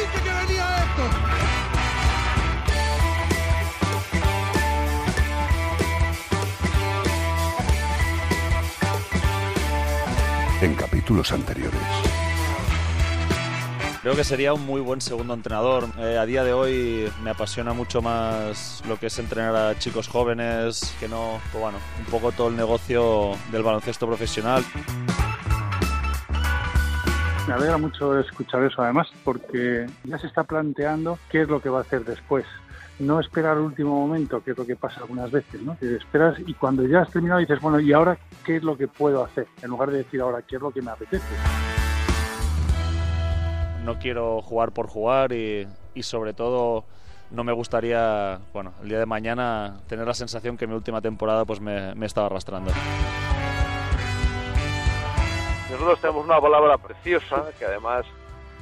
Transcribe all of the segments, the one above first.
Dije que venía esto. en capítulos anteriores. Creo que sería un muy buen segundo entrenador. Eh, a día de hoy me apasiona mucho más lo que es entrenar a chicos jóvenes, que no, pues bueno, un poco todo el negocio del baloncesto profesional. Me alegra mucho escuchar eso además porque ya se está planteando qué es lo que va a hacer después. No esperar el último momento, que es lo que pasa algunas veces, ¿no? Esperas y cuando ya has terminado dices, bueno, ¿y ahora qué es lo que puedo hacer? En lugar de decir ahora qué es lo que me apetece. No quiero jugar por jugar y, y sobre todo no me gustaría, bueno, el día de mañana tener la sensación que mi última temporada pues me, me estaba arrastrando. Nosotros tenemos una palabra preciosa que además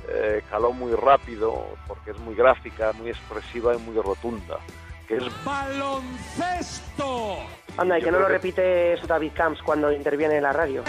eh, caló muy rápido porque es muy gráfica, muy expresiva y muy rotunda, que es ¡Baloncesto! Anda, y que no lo repite eso David Camps cuando interviene en la radio.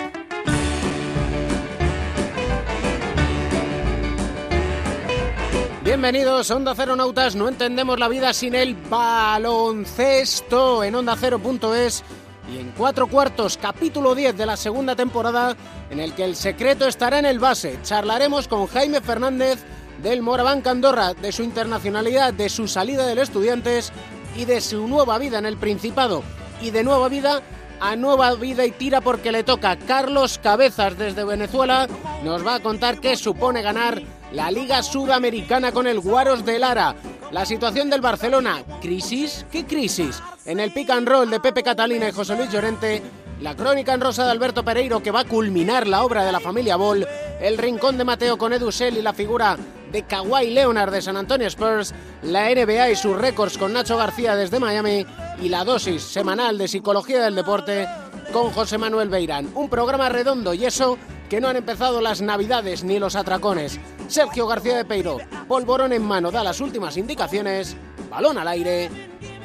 Bienvenidos, Onda Cero Nautas. No entendemos la vida sin el baloncesto en Onda Cero.es y en cuatro cuartos, capítulo 10 de la segunda temporada, en el que el secreto estará en el base. Charlaremos con Jaime Fernández del Moraván Andorra, de su internacionalidad, de su salida del Estudiantes y de su nueva vida en el Principado. Y de nueva vida a nueva vida y tira porque le toca. Carlos Cabezas desde Venezuela nos va a contar qué supone ganar la Liga Sudamericana con el Guaros de Lara. La situación del Barcelona, crisis, ¿qué crisis? En el pick and roll de Pepe Catalina y José Luis Llorente, la crónica en rosa de Alberto Pereiro que va a culminar la obra de la familia Ball, el rincón de Mateo con Edu Sell y la figura de Kawhi Leonard de San Antonio Spurs, la NBA y sus récords con Nacho García desde Miami y la dosis semanal de psicología del deporte con José Manuel Beirán. Un programa redondo y eso que no han empezado las navidades ni los atracones. Sergio García de Peiro, polvorón en mano, da las últimas indicaciones, balón al aire,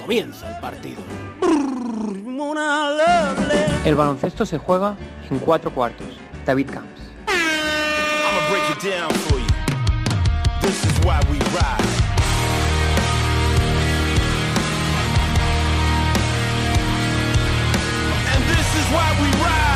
comienza el partido. El baloncesto se juega en cuatro cuartos. David Camps. Why we ride.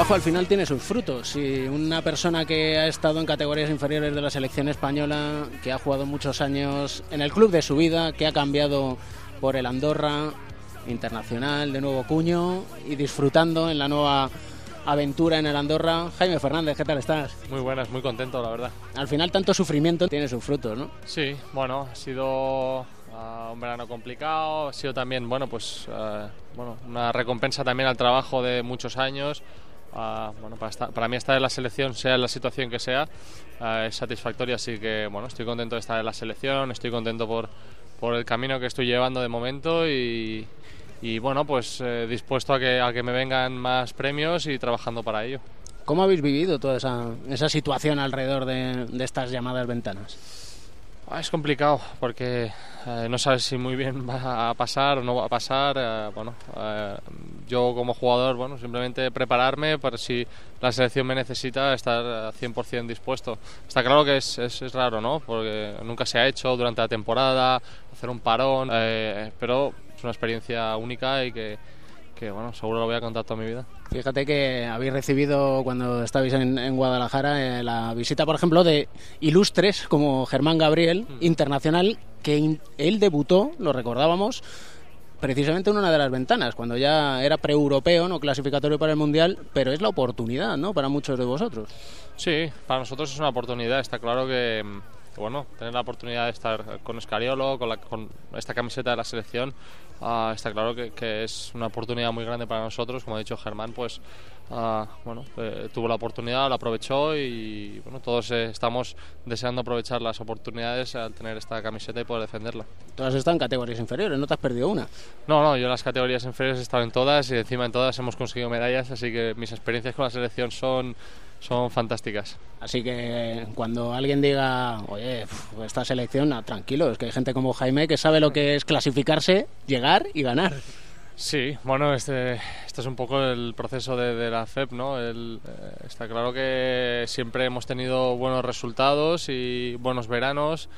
Trabajo al final tiene sus frutos y una persona que ha estado en categorías inferiores de la selección española, que ha jugado muchos años en el club de su vida, que ha cambiado por el Andorra internacional de nuevo cuño y disfrutando en la nueva aventura en el Andorra. Jaime Fernández, ¿qué tal estás? Muy buenas, muy contento, la verdad. Al final tanto sufrimiento tiene sus frutos, ¿no? Sí, bueno, ha sido ah, un verano complicado, ha sido también, bueno, pues ah, bueno, una recompensa también al trabajo de muchos años. Ah, bueno, para, estar- para mí estar en la selección, sea en la situación que sea, ah, es satisfactorio, así que bueno, estoy contento de estar en la selección, estoy contento por, por el camino que estoy llevando de momento y, y, bueno, pues eh, dispuesto a que, a que me vengan más premios y trabajando para ello. ¿Cómo habéis vivido toda esa, esa situación alrededor de, de estas llamadas ventanas? Ah, Es complicado porque eh, no sabes si muy bien va a pasar o no va a pasar. eh, bueno, eh, yo como jugador, bueno, simplemente prepararme para si la selección me necesita estar eh, 100% dispuesto. Está claro que es, es, es raro, ¿no? Porque nunca se ha hecho durante la temporada, hacer un parón, eh, pero es una experiencia única y que, que, bueno, seguro lo voy a contar toda mi vida. Fíjate que habéis recibido cuando estabais en, en Guadalajara eh, la visita, por ejemplo, de ilustres como Germán Gabriel, internacional, que in- él debutó, lo recordábamos, precisamente en una de las ventanas, cuando ya era pre-europeo, no clasificatorio para el Mundial, pero es la oportunidad, ¿no?, para muchos de vosotros. Sí, para nosotros es una oportunidad. Está claro que, que, bueno, tener la oportunidad de estar con Escariolo, con, la, con esta camiseta de la selección, ah, está claro que, que es una oportunidad muy grande para nosotros. Como ha dicho Germán, pues ah, bueno, eh, tuvo la oportunidad, la aprovechó y bueno, todos eh, estamos deseando aprovechar las oportunidades al tener esta camiseta y poder defenderla. Todas están en categorías inferiores, no te has perdido una. No, no, yo en las categorías inferiores he estado en todas y encima en todas hemos conseguido medallas, así que mis experiencias con la selección son, son fantásticas. Así que cuando alguien diga, oye, esta selección, ah, tranquilo, es que hay gente como Jaime que sabe lo que es clasificarse, llegar y ganar. Sí, bueno, este, este es un poco el proceso de, de la FEP, ¿no? El, eh, está claro que siempre hemos tenido buenos resultados y buenos veranos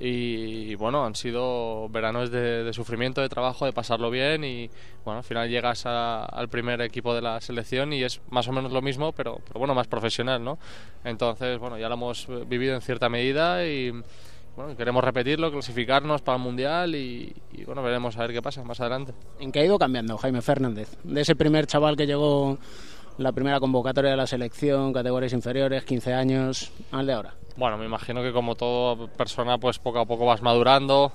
y, bueno, han sido veranos de, de sufrimiento, de trabajo, de pasarlo bien y bueno, al final llegas a- al primer equipo de la selección y es más o menos lo mismo, pero, pero bueno, más profesional, ¿no? Entonces, bueno, ya lo hemos vivido en cierta medida y bueno, queremos repetirlo, clasificarnos para el Mundial y, y, bueno, veremos a ver qué pasa más adelante. ¿En qué ha ido cambiando Jaime Fernández? De ese primer chaval que llegó la primera convocatoria de la selección, categorías inferiores, 15 años, al de ahora. Bueno, me imagino que como toda persona, pues poco a poco vas madurando.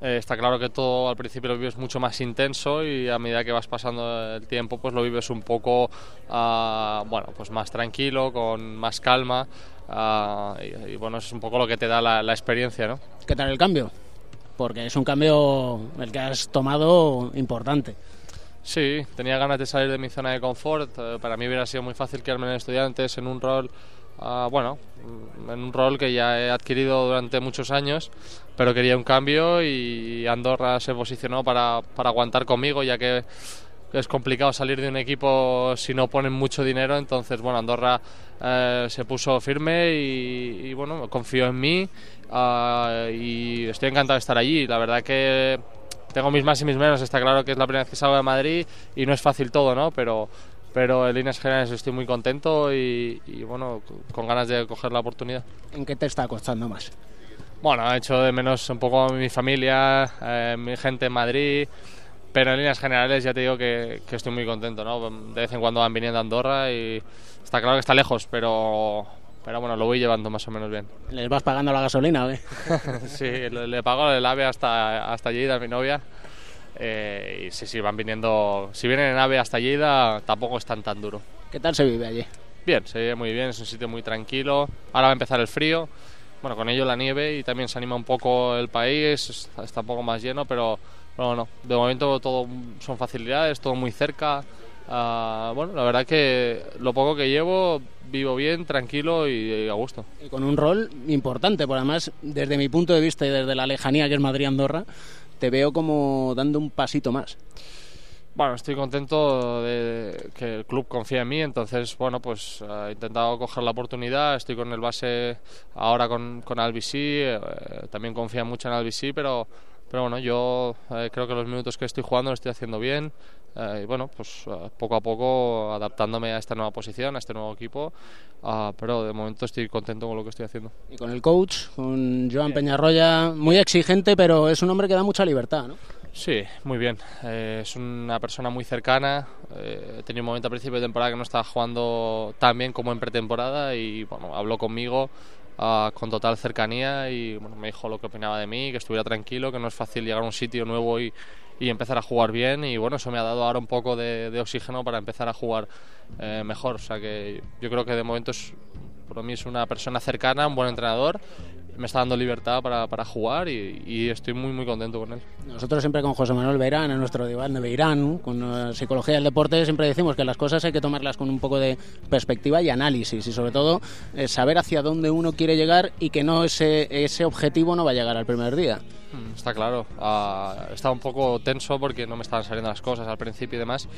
Eh, está claro que todo al principio lo vives mucho más intenso y a medida que vas pasando el tiempo, pues lo vives un poco, ah, bueno, pues más tranquilo, con más calma. ah, y, y, bueno, es un poco lo que te da la, la experiencia, ¿no? ¿Qué tal el cambio? Porque es un cambio el que has tomado importante. Sí, tenía ganas de salir de mi zona de confort. Eh, para mí hubiera sido muy fácil quedarme en estudiantes en un rol, ah, bueno, mm, en un rol que ya he adquirido durante muchos años, pero quería un cambio y Andorra se posicionó para, para aguantar conmigo, ya que es complicado salir de un equipo si no ponen mucho dinero. Entonces, bueno, Andorra eh, se puso firme y, y, bueno, confió en mí ah, y estoy encantado de estar allí. La verdad que tengo mis más y mis menos. Está claro que es la primera vez que salgo de Madrid y no es fácil todo, ¿no? Pero, pero en líneas generales estoy muy contento y, y, bueno, con ganas de coger la oportunidad. ¿En qué te está costando más? Bueno, he hecho de menos un poco a mi familia, eh, mi gente en Madrid, pero en líneas generales ya te digo que, que, estoy muy contento, ¿no? De vez en cuando van viniendo a Andorra y está claro que está lejos, pero, pero bueno, lo voy llevando más o menos bien. ¿Les vas pagando la gasolina qué? sí, le, le, pago el AVE hasta, hasta Lleida a mi novia. Eh, y sí, sí, van viniendo. Si vienen en AVE hasta Lleida, tampoco es tan tan duro. ¿Qué tal se vive allí? Bien, se vive muy bien, es un sitio muy tranquilo. Ahora va a empezar el frío. Bueno, con ello la nieve y también se anima un poco el país, está, está un poco más lleno, pero bueno, no, de momento todo son facilidades, todo muy cerca. Uh, bueno, la verdad que lo poco que llevo vivo bien, tranquilo y, y, a gusto. Y con un rol importante, por además, desde mi punto de vista y desde la lejanía que es Madrid-Andorra, te veo como dando un pasito más. Bueno, estoy contento de que el club confía en mí, entonces, bueno, pues uh, he intentado coger la oportunidad, estoy con el base ahora con, con Albc, eh, también confía mucho en Albc, pero, pero bueno, yo eh, creo que los minutos que estoy jugando lo estoy haciendo bien, eh, y bueno, pues uh, poco a poco adaptándome a esta nueva posición, a este nuevo equipo, uh, pero de momento estoy contento con lo que estoy haciendo. Y con el coach, con Joan Peñarroya, muy exigente, pero es un hombre que da mucha libertad, ¿no? Sí, muy bien. Eh, es una persona muy cercana. Eh, he tenido un momento a principio de temporada que no estaba jugando tan bien como en pretemporada y bueno, habló conmigo uh, con total cercanía y bueno, me dijo lo que opinaba de mí, que estuviera tranquilo, que no es fácil llegar a un sitio nuevo y, y empezar a jugar bien y bueno, eso me ha dado ahora un poco de, oxígeno para empezar a jugar eh, mejor. O sea que yo creo que de momento es, para mí es una persona cercana, un buen entrenador me está dando libertad para, jugar y, estoy muy muy contento con él. Nosotros siempre con José Manuel Beirán, en nuestro diván de Beirán, con psicología del deporte, siempre decimos que las cosas hay que tomarlas con un poco de perspectiva y análisis y sobre todo eh, saber hacia dónde uno quiere llegar y que no ese, ese objetivo no va a llegar al primer día. Está claro, uh, estaba un poco tenso porque no me estaban saliendo las cosas al principio y demás.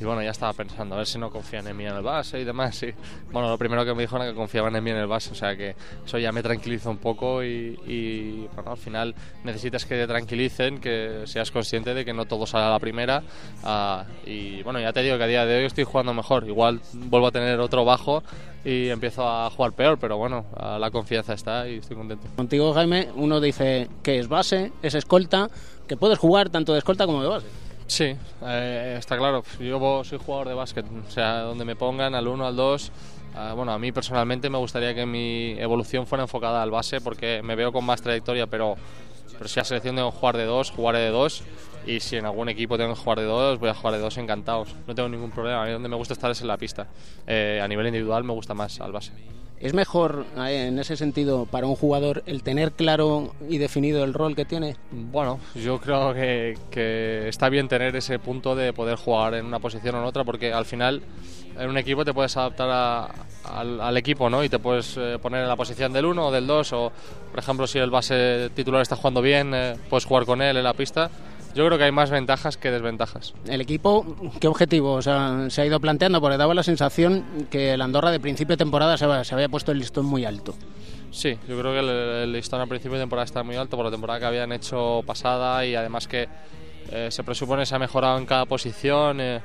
Y bueno, ya estaba pensando, a ver si no confían en mí en el base y demás. Y bueno, lo primero que me dijo era que confiaban en mí en el base, o sea que eso ya me tranquilizó un poco y, y bueno, al final necesitas que te tranquilicen, que seas consciente de que no todo sale a la primera. Uh, y bueno, ya te digo que a día de hoy estoy jugando mejor. Igual vuelvo a tener otro bajo y empiezo a jugar peor, pero bueno, la confianza está y estoy contento. Contigo, Jaime, uno dice que es base, es escolta, que puedes jugar tanto de escolta como de base. Sí, eh, está claro. Yo soy jugador de básquet, o sea, donde me pongan al 1, al 2. Uh, bueno, a mí personalmente me gustaría que mi evolución fuera enfocada al base porque me veo con más trayectoria, pero, pero si a selección tengo que jugar de dos, jugaré de dos. Y si en algún equipo tengo que jugar de dos, voy a jugar de dos encantados. No tengo ningún problema. A mí donde me gusta estar es en la pista. Eh, a nivel individual me gusta más al base. ¿Es mejor eh, en ese sentido para un jugador el tener claro y definido el rol que tiene? Bueno, yo creo que, que, está bien tener ese punto de poder jugar en una posición o en otra porque al final en un equipo te puedes adaptar a, al, al, equipo ¿no? y te puedes eh, poner en la posición del 1 o del 2 o por ejemplo si el base titular está jugando bien eh, puedes jugar con él en la pista yo creo que hay más ventajas que desventajas. ¿El equipo qué objetivo o sea, se ha ido planteando? Porque daba la sensación que el Andorra de principio de temporada se, se había puesto el listón muy alto. Sí, yo creo que el, el, listón al principio de temporada está muy alto por la temporada que habían hecho pasada y además que eh, se presupone se ha mejorado en cada posición eh,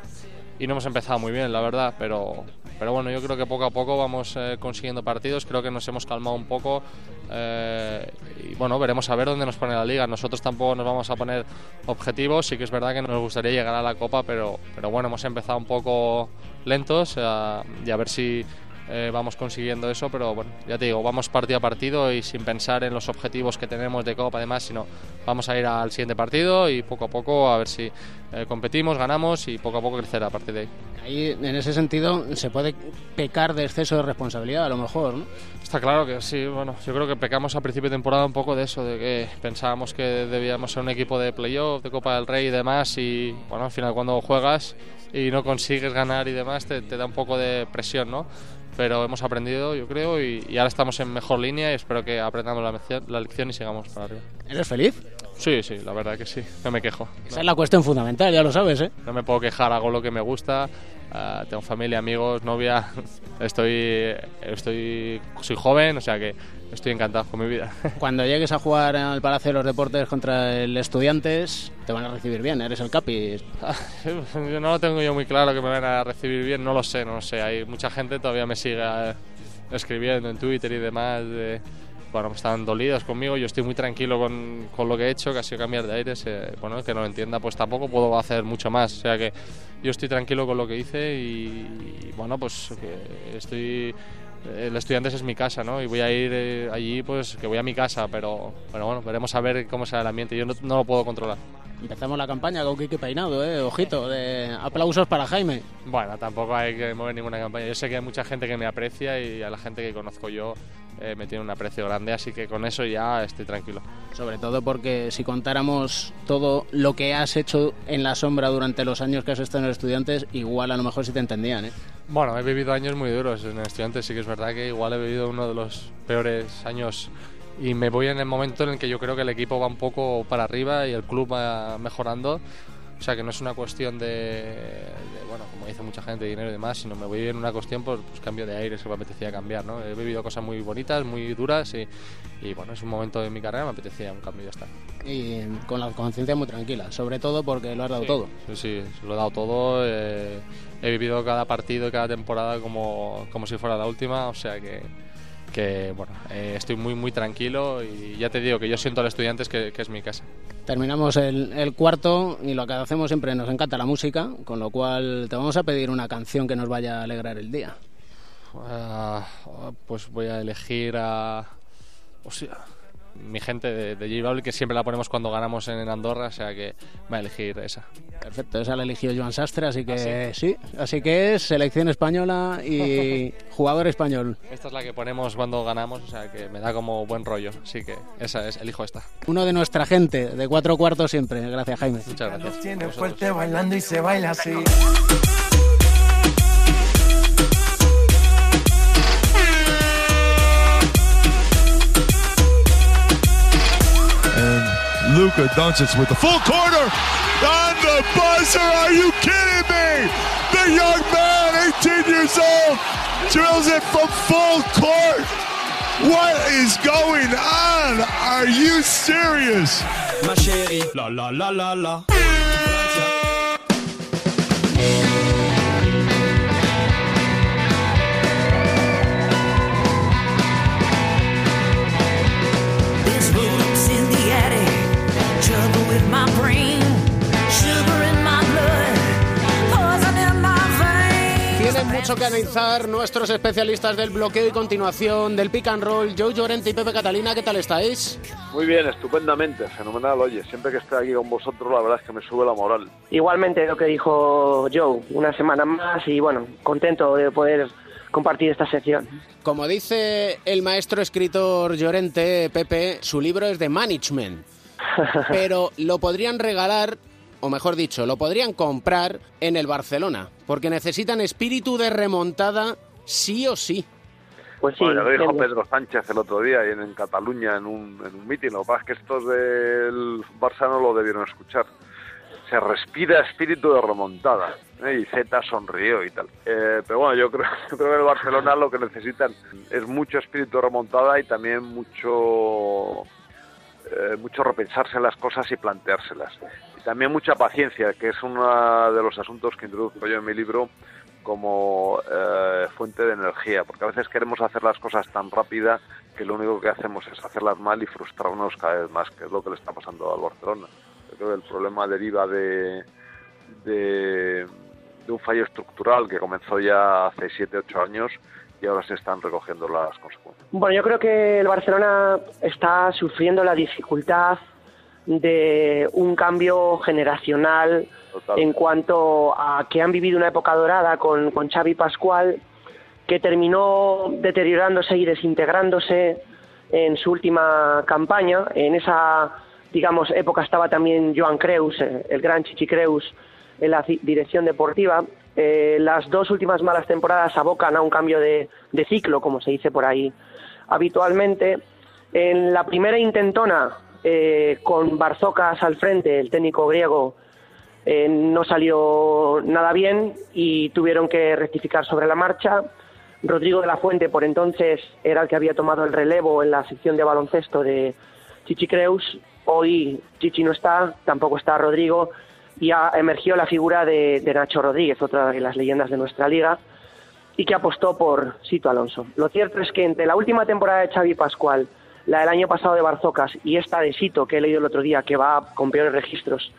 y no hemos empezado muy bien, la verdad, pero, pero bueno, yo creo que poco a poco vamos eh, consiguiendo partidos, creo que nos hemos calmado un poco eh, y bueno, veremos a ver dónde nos pone la liga. Nosotros tampoco nos vamos a poner objetivos, sí que es verdad que nos gustaría llegar a la Copa, pero, pero bueno, hemos empezado un poco lentos eh, y a ver si eh, vamos consiguiendo eso, pero bueno, ya te digo, vamos partido a partido y sin pensar en los objetivos que tenemos de Copa, además, sino vamos a ir al siguiente partido y poco a poco a ver si eh, competimos, ganamos y poco a poco crecer a partir de ahí. Ahí, en ese sentido, se puede pecar de exceso de responsabilidad, a lo mejor, ¿no? Está claro que sí, bueno, yo creo que pecamos a principio de temporada un poco de eso, de que pensábamos que debíamos ser un equipo de playoff, de Copa del Rey y demás, y bueno, al final cuando juegas y no consigues ganar y demás, te, te da un poco de presión, ¿no? Pero hemos aprendido, yo creo, y, y, ahora estamos en mejor línea y espero que aprendamos la lección, la lección y sigamos para arriba. ¿Eres feliz? Sí, sí, la verdad que sí, no me quejo. Esa no. es la cuestión fundamental, ya lo sabes, ¿eh? No me puedo quejar, hago lo que me gusta, uh, tengo familia, amigos, novia, estoy, estoy, soy joven, o sea que estoy encantado con mi vida. Cuando llegues a jugar al Palacio de los Deportes contra el Estudiantes, te van a recibir bien, eres el capi. yo no lo tengo yo muy claro que me van a recibir bien, no lo sé, no lo sé. Hay mucha gente todavía me sigue eh, escribiendo en Twitter y demás. De, bueno, están dolidos conmigo, yo estoy muy tranquilo con, con, lo que he hecho, que ha sido cambiar de aires. Eh, bueno, que no lo entienda, pues tampoco puedo hacer mucho más. O sea que yo estoy tranquilo con lo que hice y, bueno, pues estoy el Estudiantes es mi casa, ¿no? Y voy a ir eh, allí, pues que voy a mi casa, pero, pero bueno, veremos a ver cómo será el ambiente. Yo no, lo puedo controlar. Empezamos la campaña con Kike Peinado, ¿eh? Ojito, de aplausos para Jaime. Bueno, tampoco hay que mover ninguna campaña. Yo sé que hay mucha gente que me aprecia y a la gente que conozco yo eh, me tiene un aprecio grande, así que con eso ya estoy tranquilo. Sobre todo porque si contáramos todo lo que has hecho en la sombra durante los años que has estado en los estudiantes, igual a lo mejor sí te entendían, ¿eh? Bueno, he vivido años muy duros en estudiantes, sí que es verdad que igual he vivido uno de los peores años y me voy en el momento en el que yo creo que el equipo va un poco para arriba y el club va mejorando. O sea que no es una cuestión de, de, bueno, como dice mucha gente, de dinero y demás, sino me voy en una cuestión por pues, cambio de aire, que me apetecía cambiar, ¿no? He vivido cosas muy bonitas, muy duras y, y bueno, es un momento de mi carrera, me apetecía un cambio y ya está. Y con la conciencia muy tranquila, sobre todo porque lo has dado sí, todo. Sí, sí, lo he dado todo, eh, he vivido cada partido y cada temporada como, como si fuera la última, o sea que que bueno, eh, estoy muy muy tranquilo y ya te digo que yo siento al estudiantes que, que es mi casa. Terminamos el, el, cuarto y lo que hacemos siempre nos encanta la música, con lo cual te vamos a pedir una canción que nos vaya a alegrar el día. Uh, pues voy a elegir a... O sea, mi gente de, de J Balvin, que siempre la ponemos cuando ganamos en Andorra, o sea que va a elegir esa. Perfecto, esa la eligió Joan Sastre, así que ¿Ah, sí? sí, así que es selección española y jugador español. Esta es la que ponemos cuando ganamos, o sea que me da como buen rollo, así que esa es, elijo esta. Uno de nuestra gente, de cuatro cuartos siempre, gracias Jaime. Muchas gracias. Tiene fuerte bailando y se baila así. Luka Doncic with the full corner on the buzzer. Are you kidding me? The young man, 18 years old, drills it from full court. What is going on? Are you serious? Ma chérie, la la la la la. 8 que analizar nuestros especialistas del bloqueo y continuación del pick and roll, Joe Llorente y Pepe Catalina, ¿qué tal estáis? Muy bien, estupendamente, fenomenal, oye, siempre que estoy aquí con vosotros la verdad es que me sube la moral. Igualmente lo que dijo Joe, una semana más y bueno, contento de poder compartir esta sección. Como dice el maestro escritor Llorente, Pepe, su libro es de management. Pero lo podrían regalar o mejor dicho, lo podrían comprar en el Barcelona, porque necesitan espíritu de remontada sí o sí. Pues sí, Bueno, ya lo dijo. Pedro Sánchez el otro día en, en Cataluña en un, en un mitin. Lo que pasa es que estos del Barça no lo debieron escuchar. Se respira espíritu de remontada. ¿eh? Y Z sonrió y tal. Eh, pero bueno, yo creo, yo creo que el Barcelona lo que necesitan es mucho espíritu de remontada y también mucho, eh, mucho repensarse las cosas y planteárselas. También mucha paciencia, que es uno de los asuntos que introduzco yo en mi libro como eh, fuente de energía, porque a veces queremos hacer las cosas tan rápida que lo único que hacemos es hacerlas mal y frustrarnos cada vez más, que es lo que le está pasando al Barcelona. Yo creo que el problema deriva de, de, de un fallo estructural que comenzó ya hace 7, 8 años y ahora se están recogiendo las consecuencias. Bueno, yo creo que el Barcelona está sufriendo la dificultad de un cambio generacional en cuanto a que han vivido una época dorada con, con Xavi Pascual que terminó deteriorándose y desintegrándose en su última campaña. En esa, digamos, época estaba también Joan Creus, eh, el gran Chichi Creus, en la ci- dirección deportiva. Eh, las dos últimas malas temporadas abocan a un cambio de, de ciclo, como se dice por ahí habitualmente. En la primera intentona, eh, con Barzocas al frente, el técnico griego, eh, no salió nada bien y tuvieron que rectificar sobre la marcha. Rodrigo de la Fuente, por entonces, era el que había tomado el relevo en la sección de baloncesto de Chichi Creus. Hoy Chichi no está, tampoco está Rodrigo, y ha emergido la figura de, de Nacho Rodríguez, otra de las leyendas de nuestra liga, y que apostó por Sito Alonso. Lo cierto es que entre la última temporada de Xavi Pascual, la del año pasado de Barzocas y esta de Sito, que he leído el otro día, que va con peores registros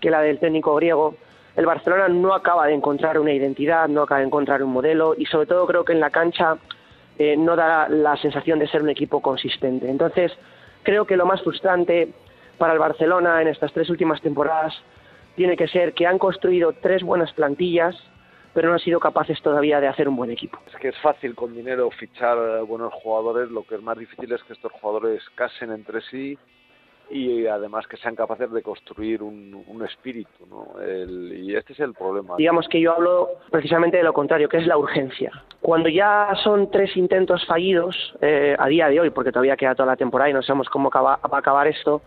que la del técnico griego, el Barcelona no acaba de encontrar una identidad, no acaba de encontrar un modelo y sobre todo creo que en la cancha eh, no da la sensación de ser un equipo consistente. Entonces, creo que lo más frustrante para el Barcelona en estas tres últimas temporadas tiene que ser que han construido tres buenas plantillas, pero no han sido capaces todavía de hacer un buen equipo. Es que es fácil con dinero fichar buenos jugadores, lo que es más difícil es que estos jugadores casen entre sí y además que sean capaces de construir un, un espíritu, ¿no? El- y este es el problema. Digamos que yo hablo precisamente de lo contrario, que es la urgencia. Cuando ya son tres intentos fallidos, eh, a día de hoy, porque todavía queda toda la temporada y no sabemos cómo acaba- va a acabar esto,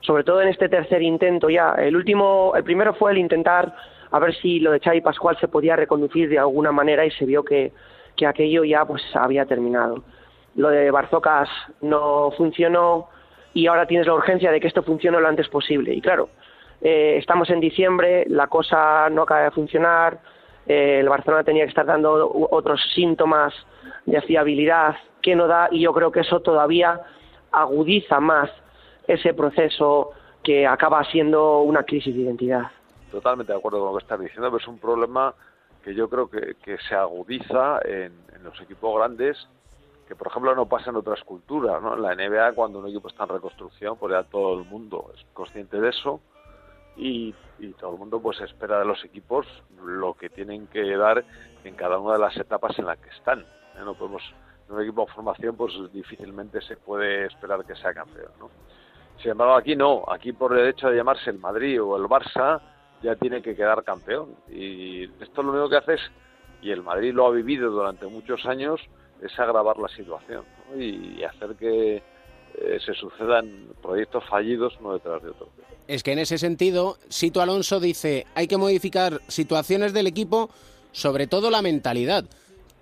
sobre todo en este tercer intento ya, el último, el primero fue el intentar a ver si lo de Xavi Pascual se podía reconducir de alguna manera y se vio que, que aquello ya pues había terminado. Lo de Barzocas no funcionó y ahora tienes la urgencia de que esto funcione lo antes posible. Y claro, eh, estamos en diciembre, la cosa no acaba de funcionar, eh, el Barcelona tenía que estar dando otros síntomas de fiabilidad que no da y yo creo que eso todavía agudiza más ese proceso que acaba siendo una crisis de identidad. Totalmente de acuerdo con lo que estás diciendo, pero es un problema que yo creo que, que se agudiza en, en los equipos grandes, que por ejemplo no pasa en otras culturas. ¿no? En la NBA, cuando un equipo está en reconstrucción, pues ya todo el mundo es consciente de eso y, y todo el mundo pues espera de los equipos lo que tienen que dar en cada una de las etapas en las que están. ¿eh? No podemos, en un equipo de formación pues difícilmente se puede esperar que sea campeón. ¿no? Sin embargo, aquí no. Aquí por el hecho de llamarse el Madrid o el Barça, ya tiene que quedar campeón. Y esto lo único que hace es, y el Madrid lo ha vivido durante muchos años, es agravar la situación y hacer que eh, se sucedan proyectos fallidos uno detrás de otro. Es que en ese sentido, Sito Alonso dice, hay que modificar situaciones del equipo, sobre todo la mentalidad.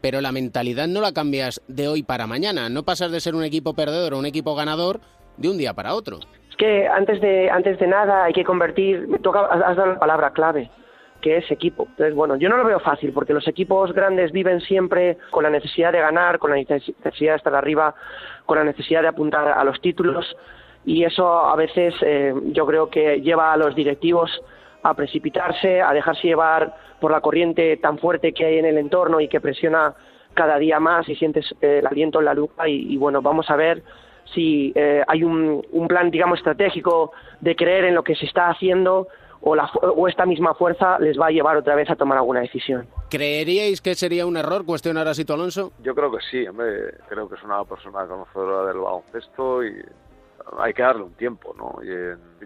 Pero la mentalidad no la cambias de hoy para mañana. No pasas de ser un equipo perdedor a un equipo ganador de un día para otro. Es que antes de, antes de nada hay que convertir, toca, has dado la palabra clave, que es equipo. Entonces, bueno, yo no lo veo fácil porque los equipos grandes viven siempre con la necesidad de ganar, con la necesidad de estar arriba, con la necesidad de apuntar a los títulos y eso a veces eh, yo creo que lleva a los directivos a precipitarse, a dejarse llevar por la corriente tan fuerte que hay en el entorno y que presiona cada día más y sientes eh, el aliento en la lupa y bueno, vamos a ver si eh, hay un, un plan, digamos, estratégico de creer en lo que se está haciendo o, la, fu- o esta misma fuerza les va a llevar otra vez a tomar alguna decisión. ¿Creeríais que sería un error cuestionar a Sito Alonso? Yo creo que sí, hombre, creo que es una persona conocedora del baloncesto y hay que darle un tiempo, ¿no? Y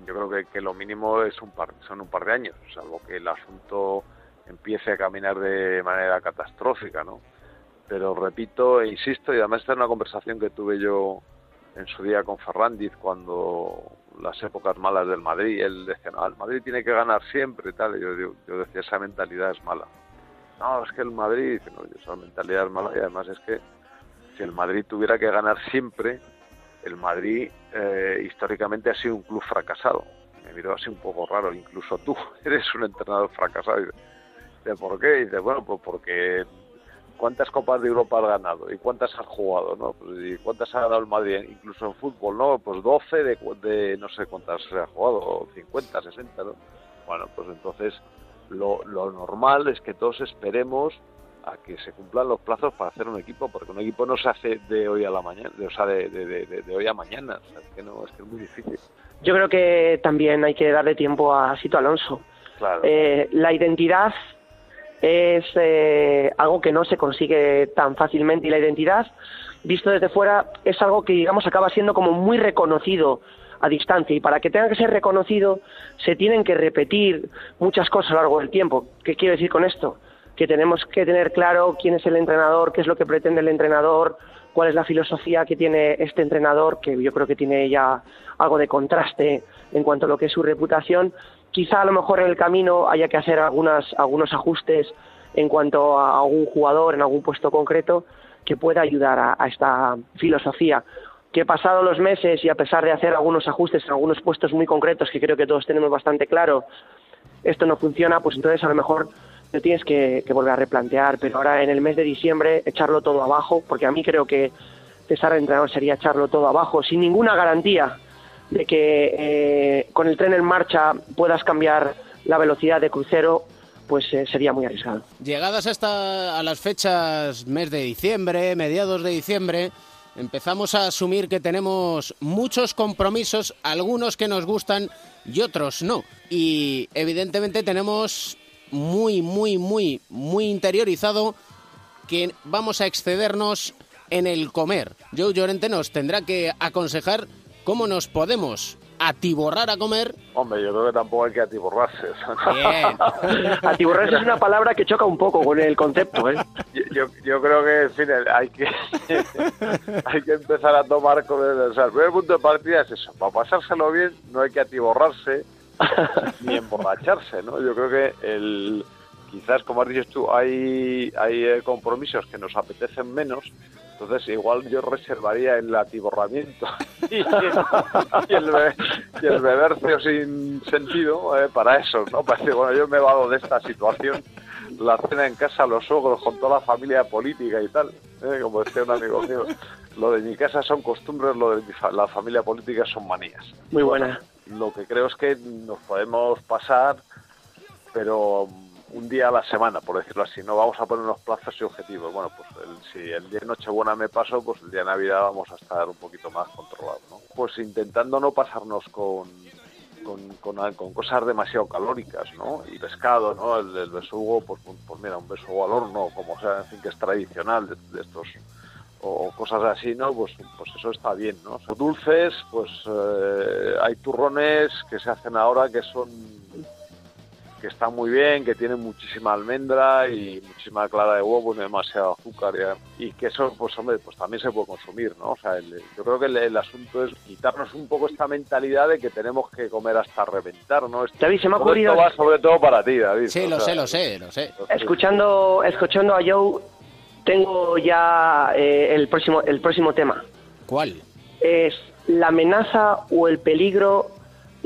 yo creo que, que lo mínimo es un par, son un par de años, salvo que el asunto empiece a caminar de manera catastrófica, ¿no? Pero repito e insisto, y además esta es una conversación que tuve yo en su día con Ferrandiz cuando las épocas malas del Madrid, él decía, no, el Madrid tiene que ganar siempre tal, y yo, yo, yo decía, esa mentalidad es mala. No, es que el Madrid, no, esa mentalidad es mala y además es que si el Madrid tuviera que ganar siempre, el Madrid eh, históricamente ha sido un club fracasado. Me miró así un poco raro, incluso tú eres un entrenador fracasado. Y ¿por qué? Y dice, bueno, pues porque ¿cuántas copas de Europa has ganado? ¿Y cuántas has jugado? ¿no? Pues, ¿Y cuántas ha ganado el Madrid? Incluso en fútbol, ¿no? Pues 12 de, de no sé cuántas se ha jugado, o 50, 60, ¿no? Bueno, pues entonces lo, lo normal es que todos esperemos a que se cumplan los plazos para hacer un equipo, porque un equipo no se hace de hoy a la mañana, de, o sea, de, de, de- de- de hoy a mañana, o sea, es que no, es que es muy difícil. Yo creo que también hay que darle tiempo a Sito Alonso. Claro. Eh, la identidad es eh, algo que no se consigue tan fácilmente y la identidad, visto desde fuera, es algo que digamos acaba siendo como muy reconocido a distancia y para que tenga que ser reconocido se tienen que repetir muchas cosas a lo largo del tiempo. ¿Qué quiero decir con esto? Que tenemos que tener claro quién es el entrenador, qué es lo que pretende el entrenador, cuál es la filosofía que tiene este entrenador, que yo creo que tiene ya algo de contraste en cuanto a lo que es su reputación. Quizá a lo mejor en el camino haya que hacer algunas, algunos ajustes en cuanto a algún jugador en algún puesto concreto que pueda ayudar a, a esta filosofía. Que pasado los meses y a pesar de hacer algunos ajustes en algunos puestos muy concretos que creo que todos tenemos bastante claro, esto no funciona, pues entonces a lo mejor lo tienes que, que volver a replantear. Pero ahora en el mes de diciembre echarlo todo abajo, porque a mí creo que cesar al entrenador sería echarlo todo abajo sin ninguna garantía de que eh, con el tren en marcha puedas cambiar la velocidad de crucero, pues eh, sería muy arriesgado. Llegadas hasta a las fechas mes de diciembre, mediados de diciembre, empezamos a asumir que tenemos muchos compromisos, algunos que nos gustan y otros no. Y evidentemente tenemos muy, muy, muy, muy interiorizado que vamos a excedernos en el comer. Joe Llorente nos tendrá que aconsejar cómo nos podemos atiborrar a comer. Hombre, yo creo que tampoco hay que atiborrarse. Bien. Atiborrarse es una palabra que choca un poco con el concepto, ¿eh? Yo, yo, yo creo que, en fin, hay que, hay que empezar a tomar con el, o sea, el primer punto de partida es eso, para pasárselo bien no hay que atiborrarse ni emborracharse, ¿no? Yo creo que el, quizás, como has dicho tú, hay, hay eh, compromisos que nos apetecen menos, entonces igual yo reservaría el atiborramiento y, y el, be- y el bebercio sin sentido eh, para eso, ¿no? Para decir, bueno, yo me vado de esta situación, la cena en casa, los suegros con toda la familia política y tal, ¿eh? como decía un amigo mío, lo de mi casa son costumbres, lo de mi fa- la familia política son manías. Muy buena. Lo que creo es que nos podemos pasar, pero un día a la semana, por decirlo así. No vamos a poner unos plazos y objetivos. Bueno, pues el- si el día de Nochebuena me paso, pues el día de Navidad vamos a estar un poquito más controlados, ¿no? Pues intentando no pasarnos con, con, con, cosas demasiado calóricas, ¿no? Y pescado, ¿no? El, besugo, pues, pues mira, un besugo al horno, como sea, en fin, que es tradicional de, estos o cosas así, ¿no? Pues, pues eso está bien, ¿no? Dulces, pues eh, hay turrones que se hacen ahora que son que están muy bien, que tienen muchísima almendra y muchísima clara de huevo, no demasiado azúcar y, y que eso, pues hombre, pues también se puede consumir, ¿no? O sea, el- yo creo que el, el asunto es quitarnos un poco esta mentalidad de que tenemos que comer hasta reventar, ¿no? Esto, David, se me ha todo ocurrido- esto va sobre todo para ti, David. Sí, lo sea, sé, lo sé, lo sé. Escuchando, escuchando a Joe, tengo ya eh, el próximo, el próximo tema. ¿Cuál? Es la amenaza o el peligro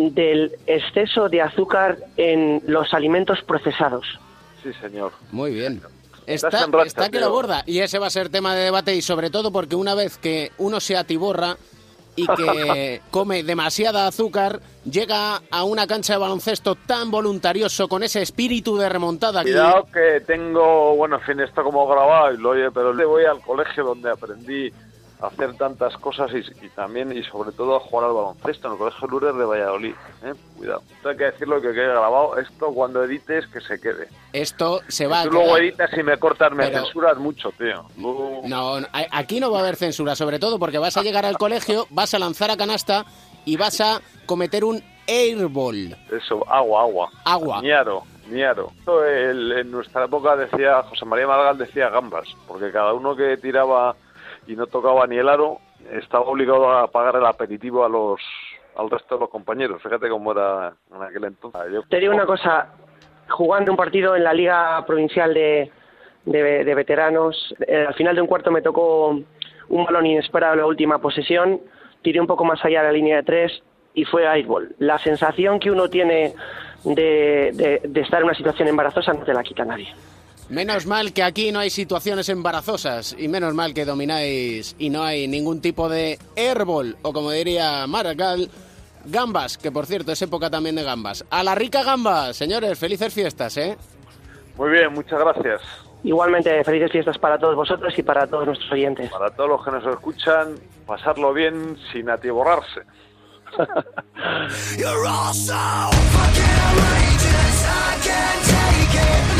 del exceso de azúcar en los alimentos procesados. Sí, señor. Muy bien. Está, en racha, está que lo borda. Y ese va a ser tema de debate y sobre todo porque una vez que uno se atiborra y que come demasiada azúcar, llega a una cancha de baloncesto tan voluntarioso, con ese espíritu de remontada. que- Cuidado que tengo, bueno, en fin, esto como grabado y lo oye, pero le voy al colegio donde aprendí hacer tantas cosas y, y también y sobre todo a jugar al baloncesto en el colegio Lourdes de Valladolid. ¿eh? Cuidado. Esto hay que decirlo que quede grabado. Esto cuando edites que se quede. Esto se va Tú luego editas y me cortas, me Pero- censuras mucho, tío. No, aquí no va a haber censura, sobre todo porque vas a llegar al colegio, vas a lanzar a canasta y vas a cometer un airball. Eso, agua, agua. Agua. Niaro, niaro. En nuestra época decía, José María Margal decía gambas, porque cada uno que tiraba y no tocaba ni el aro estaba obligado a pagar el aperitivo a los al resto de los compañeros. Fíjate cómo era en aquel entonces. Yo- Te digo una cosa, jugando un partido en la Liga Provincial de, de- Veteranos, eh, al final de un cuarto me tocó un balón inesperado en la última posesión, tiré un poco más allá de la línea de tres y fue airball. La sensación que uno tiene de- de estar en una situación embarazosa no te la quita nadie. Menos mal que aquí no hay situaciones embarazosas y menos mal que domináis y no hay ningún tipo de airball o como diría Maragall, gambas, que por cierto es época también de gambas. A la rica gambas, señores, felices fiestas, ¿eh? Muy bien, muchas gracias. Igualmente, felices fiestas para todos vosotros y para todos nuestros oyentes. Para todos los que nos escuchan, pasarlo bien sin atiborrarse. You're all so fucking outrageous. I can't take it.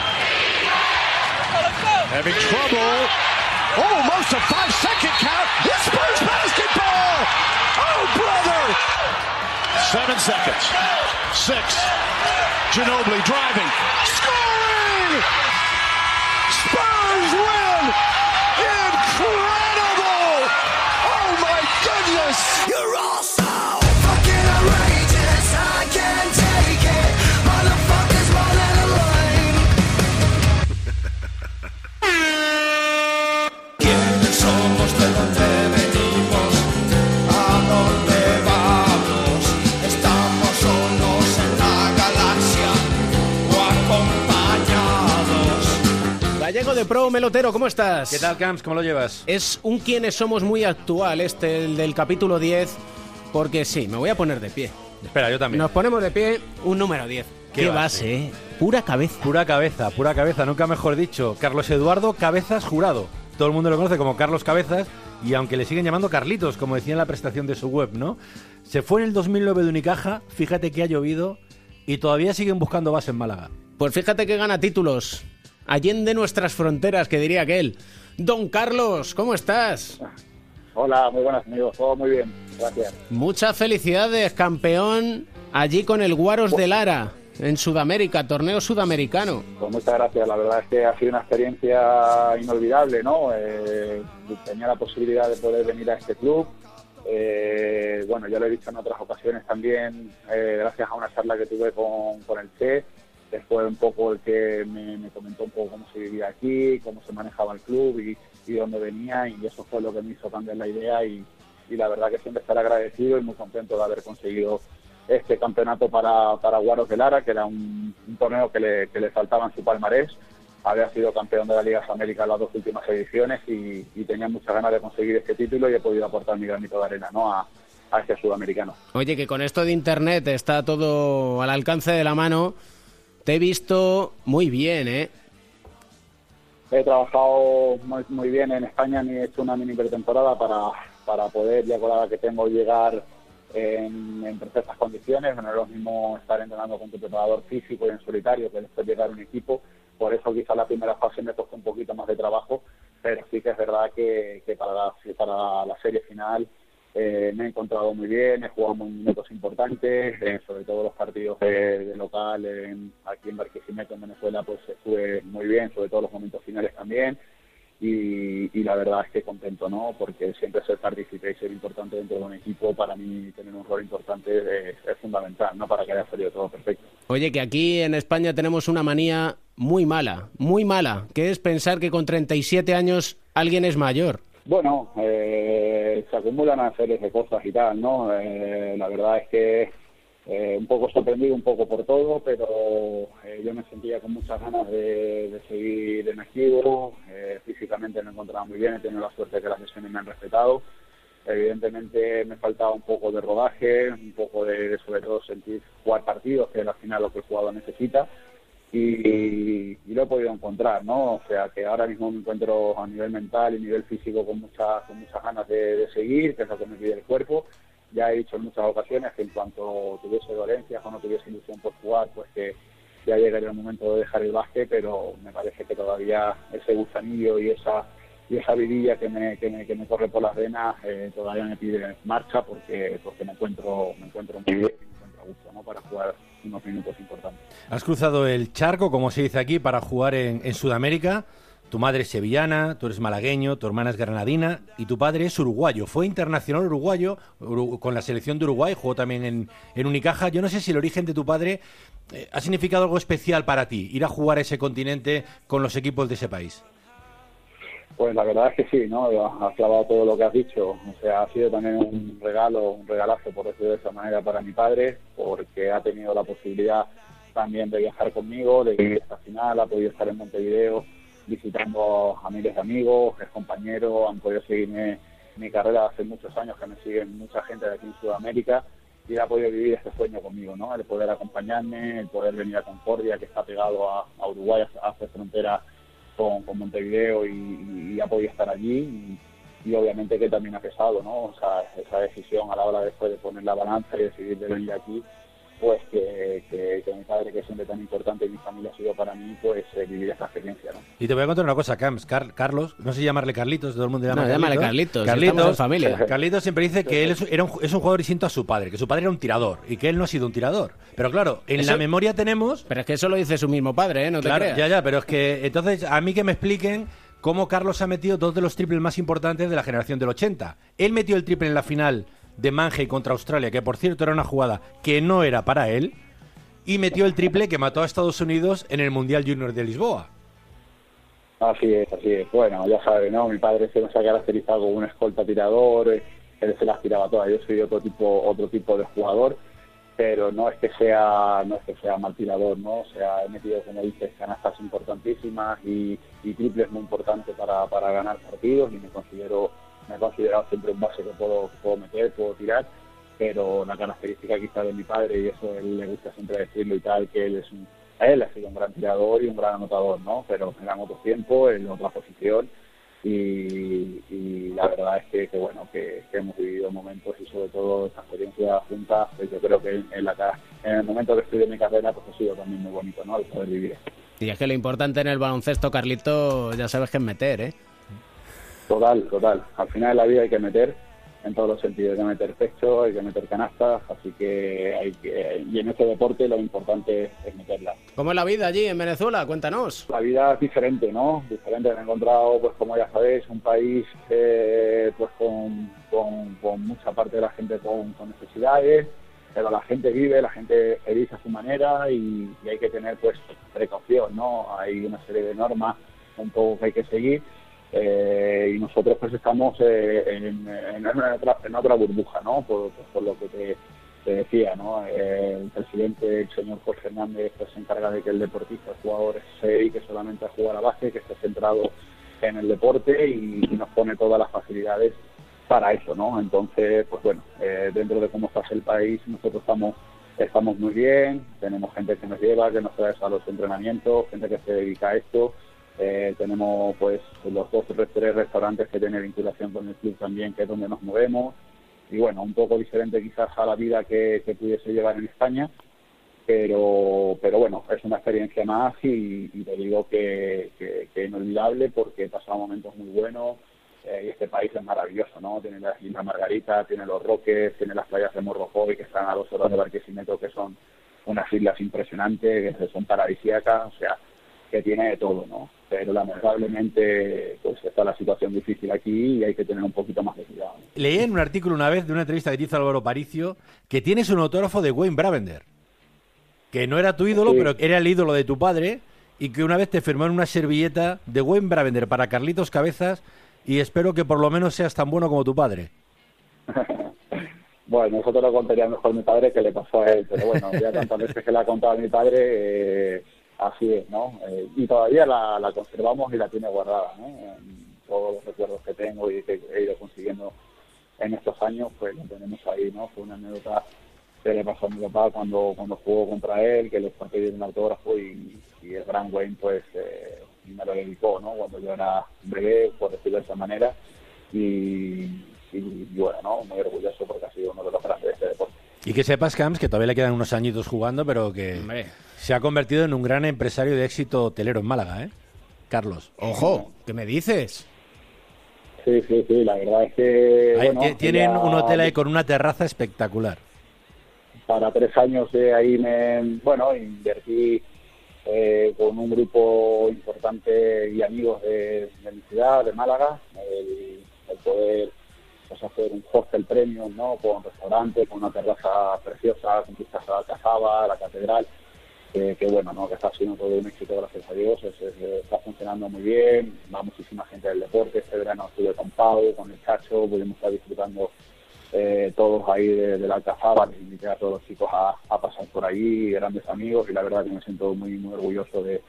Having trouble. Almost a five second count. It's Spurs basketball. Oh, brother. Seven seconds. Six. Ginobili driving. Scoring. Spurs win. De Pro Melotero, ¿cómo estás? ¿Qué tal, Camps? ¿Cómo lo llevas? Es un quiénes somos muy actual este, el del capítulo 10, porque sí, me voy a poner de pie. Espera, yo también. Nos ponemos de pie un número 10. Qué, base? base, ¿eh? Pura cabeza. Pura cabeza, pura cabeza, nunca mejor dicho. Carlos Eduardo Cabezas Jurado. Todo el mundo lo conoce como Carlos Cabezas y aunque le siguen llamando Carlitos, como decía en la prestación de su web, ¿no? Se fue en el 2009 de Unicaja, fíjate que ha llovido y todavía siguen buscando base en Málaga. Pues fíjate que gana títulos. Allende nuestras fronteras, que diría aquel. Don Carlos, ¿cómo estás? Hola, muy buenas amigos, todo muy bien, gracias. Muchas felicidades, campeón, allí con el Guaros de Lara, en Sudamérica, torneo sudamericano. Pues muchas gracias, la verdad es que ha sido una experiencia inolvidable, ¿no? Eh, tenía la posibilidad de poder venir a este club. Eh, bueno, ya lo he dicho en otras ocasiones también, eh, gracias a una charla que tuve con, con el Che, que fue un poco el que me, me comentó un poco cómo se vivía aquí, cómo se manejaba el club y, y dónde venía, y eso fue lo que me hizo cambiar la idea y, y la verdad que siempre estaré agradecido y muy contento de haber conseguido este campeonato para, para Guaros de Lara, que era un, un torneo que le, que le faltaba en su palmarés. Había sido campeón de la Liga América las dos últimas ediciones y, y tenía muchas ganas de conseguir este título y he podido aportar mi granito de arena ¿no? a, a este sudamericano. Oye, que con esto de internet está todo al alcance de la mano. Te he visto muy bien, ¿eh? He trabajado muy, muy bien en España, ni he hecho una mini pretemporada para, para poder, ya con la que tengo, llegar en, en perfectas condiciones. No es lo mismo estar entrenando con tu preparador físico y en solitario que después llegar a un equipo. Por eso quizá la primera fase me costó un poquito más de trabajo, pero sí que es verdad que, que para, la, para la serie final eh, me he encontrado muy bien, he jugado muy minutos importantes, eh, sobre todo los partidos de, de local en- aquí en Barquisimeto, en Venezuela, pues estuve muy bien, sobre todo los momentos finales también. y, la verdad es que contento, ¿no? Porque siempre ser partícipe y ser importante dentro de un equipo, para mí tener un rol importante es fundamental, ¿no? Para que haya salido todo perfecto. Oye, que aquí en España tenemos una manía muy mala, muy mala, que es pensar que con 37 años alguien es mayor. Bueno, eh, se acumulan una serie de cosas y tal, ¿no? Eh, la verdad es que eh, un poco sorprendido, un poco por todo, pero eh, yo me sentía con muchas ganas de, de seguir en activo. Eh, físicamente me encontraba muy bien, he tenido la suerte de que las lesiones me han respetado. Evidentemente me faltaba un poco de rodaje, un poco de, sobre todo, sentir jugar partidos, que es al final lo que el jugador necesita. Y, lo he podido encontrar, ¿no? O sea que ahora mismo me encuentro a nivel mental y nivel físico con muchas, con muchas ganas de, seguir, que es lo que me pide el cuerpo ya he dicho en muchas ocasiones que en cuanto tuviese dolencias o no tuviese ilusión por jugar, pues que ya llegaría el momento de dejar el básquet, pero me parece que todavía ese gusanillo y esa y esa vidilla que me, que me, que me corre por las venas eh, todavía me pide marcha porque porque me encuentro me encuentro muy bien me encuentro a gusto ¿no? para jugar unos minutos importantes. Has cruzado el charco, como se dice aquí, para jugar en, Sudamérica. Tu madre es sevillana, tú eres malagueño, tu hermana es granadina y tu padre es uruguayo. Fue internacional uruguayo uru- con la selección de Uruguay, jugó también en, en Unicaja. Yo no sé si el origen de tu padre eh, ha significado algo especial para ti, ir a jugar a ese continente con los equipos de ese país. Pues la verdad es que sí, ¿no? Has clavado todo lo que has dicho. O sea, ha sido también un regalo, un regalazo, por decirlo de esa manera, para mi padre, porque ha tenido la posibilidad también de viajar conmigo, de ir hasta final, ha podido estar en Montevideo visitando a miles de amigos, es compañero, han podido seguirme mi carrera hace muchos años, que me siguen mucha gente de aquí en Sudamérica, y ha podido vivir este sueño conmigo, ¿no? El poder acompañarme, el poder venir a Concordia, que está pegado a, a Uruguay, hace frontera con, Montevideo y, y ha podido estar allí y, y obviamente que también ha pesado, ¿no? O sea, esa decisión a la hora después de poner la balanza y decidir de venir aquí, pues que, que, que mi padre, que es siempre tan importante y mi familia ha sido para mí, pues eh, vivir esta experiencia, ¿no? Y te voy a contar una cosa, Camps. Car- Carlos, no sé llamarle Carlitos, todo el mundo le llama No, llámale Carlitos, estamos en familia. Carlitos siempre dice que él es, era un, es un jugador distinto a su padre, que su padre era un tirador y que él no ha sido un tirador. Pero claro, en Eso- la memoria tenemos... Pero es que eso lo dice su mismo padre, ¿eh? No te Claro, creas. ya, ya, pero es que entonces a mí que me expliquen cómo Carlos ha metido dos de los triples más importantes de la generación del 80. Él metió el triple en la final de Mangey contra Australia, que por cierto era una jugada que no era para él, y metió el triple que mató a Estados Unidos en el Mundial Junior de Lisboa. Así es, así es. Bueno, ya sabes, ¿no? Mi padre se nos ha caracterizado como un escolta tirador, él se las tiraba todas. Yo soy otro tipo, otro tipo de jugador, pero no es que sea, no es que sea mal tirador, ¿no? O sea, he metido, como dices, canastas importantísimas y, y triples muy importantes para, para ganar partidos y me considero, me he considerado siempre un base que puedo, puedo meter, puedo tirar, pero la característica quizá de mi padre, y eso él le gusta siempre decirlo y tal, que él es un, él ha sido un gran tirador y un gran anotador, ¿no? Pero en otro tiempo, en otra posición, y, y la verdad es que, que bueno, que, que hemos vivido momentos y sobre todo esta experiencia juntas, pues yo creo que en, la, en el momento que estoy de mi carrera, pues ha sido también muy bonito, ¿no? El poder vivir. Y es que lo importante en el baloncesto, Carlito, ya sabes que es meter, ¿eh? Total, total. Al final de la vida hay que meter en todos los sentidos, hay que meter pecho, hay que meter canastas, así que hay que, y en este deporte lo importante es meterla. ¿Cómo es la vida allí en Venezuela? Cuéntanos. La vida es diferente, ¿no? Diferente. Me he encontrado, pues como ya sabéis, un país eh, pues con, con, con mucha parte de la gente con, con necesidades, pero la gente vive, la gente feliz a su manera y, y hay que tener pues precaución, ¿no? Hay una serie de normas un poco que hay que seguir eh, y nosotros pues estamos eh, en, otra, burbuja, ¿no? Por, lo que te, decía, ¿no? Eh, el presidente, el señor Jorge Hernández, pues, se encarga de que el deportista, el jugador, se dedique solamente a jugar a base, que esté centrado en el deporte y, y nos pone todas las facilidades para eso, ¿no? Entonces, pues bueno, dentro de cómo está el país, nosotros estamos estamos muy bien, tenemos gente que nos lleva, que nos trae a los entrenamientos, gente que se dedica a esto, eh, tenemos pues los dos o tres restaurantes que tienen vinculación con el club también, que es donde nos movemos, y bueno, un poco diferente quizás a la vida que, que pudiese llevar en España, pero pero bueno, es una experiencia más y, te digo que, que, inolvidable porque he pasado momentos muy buenos eh, y este país es maravilloso, ¿no? Tiene la Isla Margarita, tiene los Roques, tiene las playas de Morrocoy que están a dos horas de Barquisimeto que son unas islas impresionantes, que son paradisíacas, o sea, que tiene de todo, ¿no? Pero lamentablemente pues está la situación difícil aquí y hay que tener un poquito más de cuidado. Leí en un artículo una vez de una entrevista que hizo Álvaro Paricio que tienes un autógrafo de Wayne Bravender, que no era tu ídolo, Sí. pero era el ídolo de tu padre y que una vez te firmó en una servilleta de Wayne Bravender para Carlitos Cabezas y espero que por lo menos seas tan bueno como tu padre. Bueno, nosotros lo contaría mejor mi padre que le pasó a él, pero bueno, ya tantas veces que le ha contado a mi padre, eh, así es, ¿no? Eh, y todavía la, la conservamos y la tiene guardada, ¿no? En todos los recuerdos que tengo y que he ido consiguiendo en estos años, pues lo tenemos ahí, ¿no? Fue una anécdota que le pasó a mi papá cuando, cuando jugó contra él, que le fue a pedir un autógrafo y, y el gran Wayne, pues, eh, me lo dedicó, ¿no? Cuando yo era bebé, por decirlo de esa manera, y, y, y bueno, ¿no? Muy orgulloso porque ha sido uno de los grandes de este deporte. Y que sepas, Camps, que todavía le quedan unos añitos jugando, pero que se ha convertido en un gran empresario de éxito hotelero en Málaga, ¿eh? Carlos. Ojo, ¿qué me dices? Sí, sí, sí, la verdad es que... Ahí bueno, ti- tienen ya un hotel ahí con una terraza espectacular. Para tres años de ahí me, bueno, invertí eh, con un grupo importante y amigos de, de mi ciudad, de Málaga, el, el poder pues, hacer un hostel premium, ¿no? Con restaurante, con una terraza preciosa, con vistas a la Alcazaba, a la catedral, que, bueno, ¿no? Que está siendo todo un éxito, gracias a Dios, es- está funcionando muy bien, va muchísima gente del deporte, este verano estuve con Pau, con el Chacho, pudimos estar disfrutando eh, todos ahí de, de la Alcazaba, les invité a todos los chicos a, pasar por allí, grandes amigos, y la verdad que me siento muy, muy orgulloso de,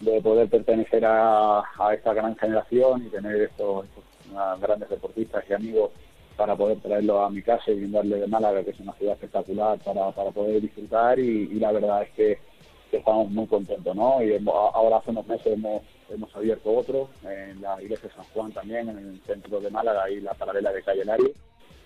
de poder pertenecer a, esta gran generación y tener estos, estos, ah, grandes deportistas y amigos para poder traerlo a mi casa y brindarle de Málaga, que es una ciudad espectacular, para, para poder disfrutar y, y la verdad es que, que estamos muy contentos, ¿no? Y hemos- a- ahora hace unos meses hemos, hemos abierto otro en la iglesia de San Juan también, en el centro de Málaga y la paralela de Calle Lari.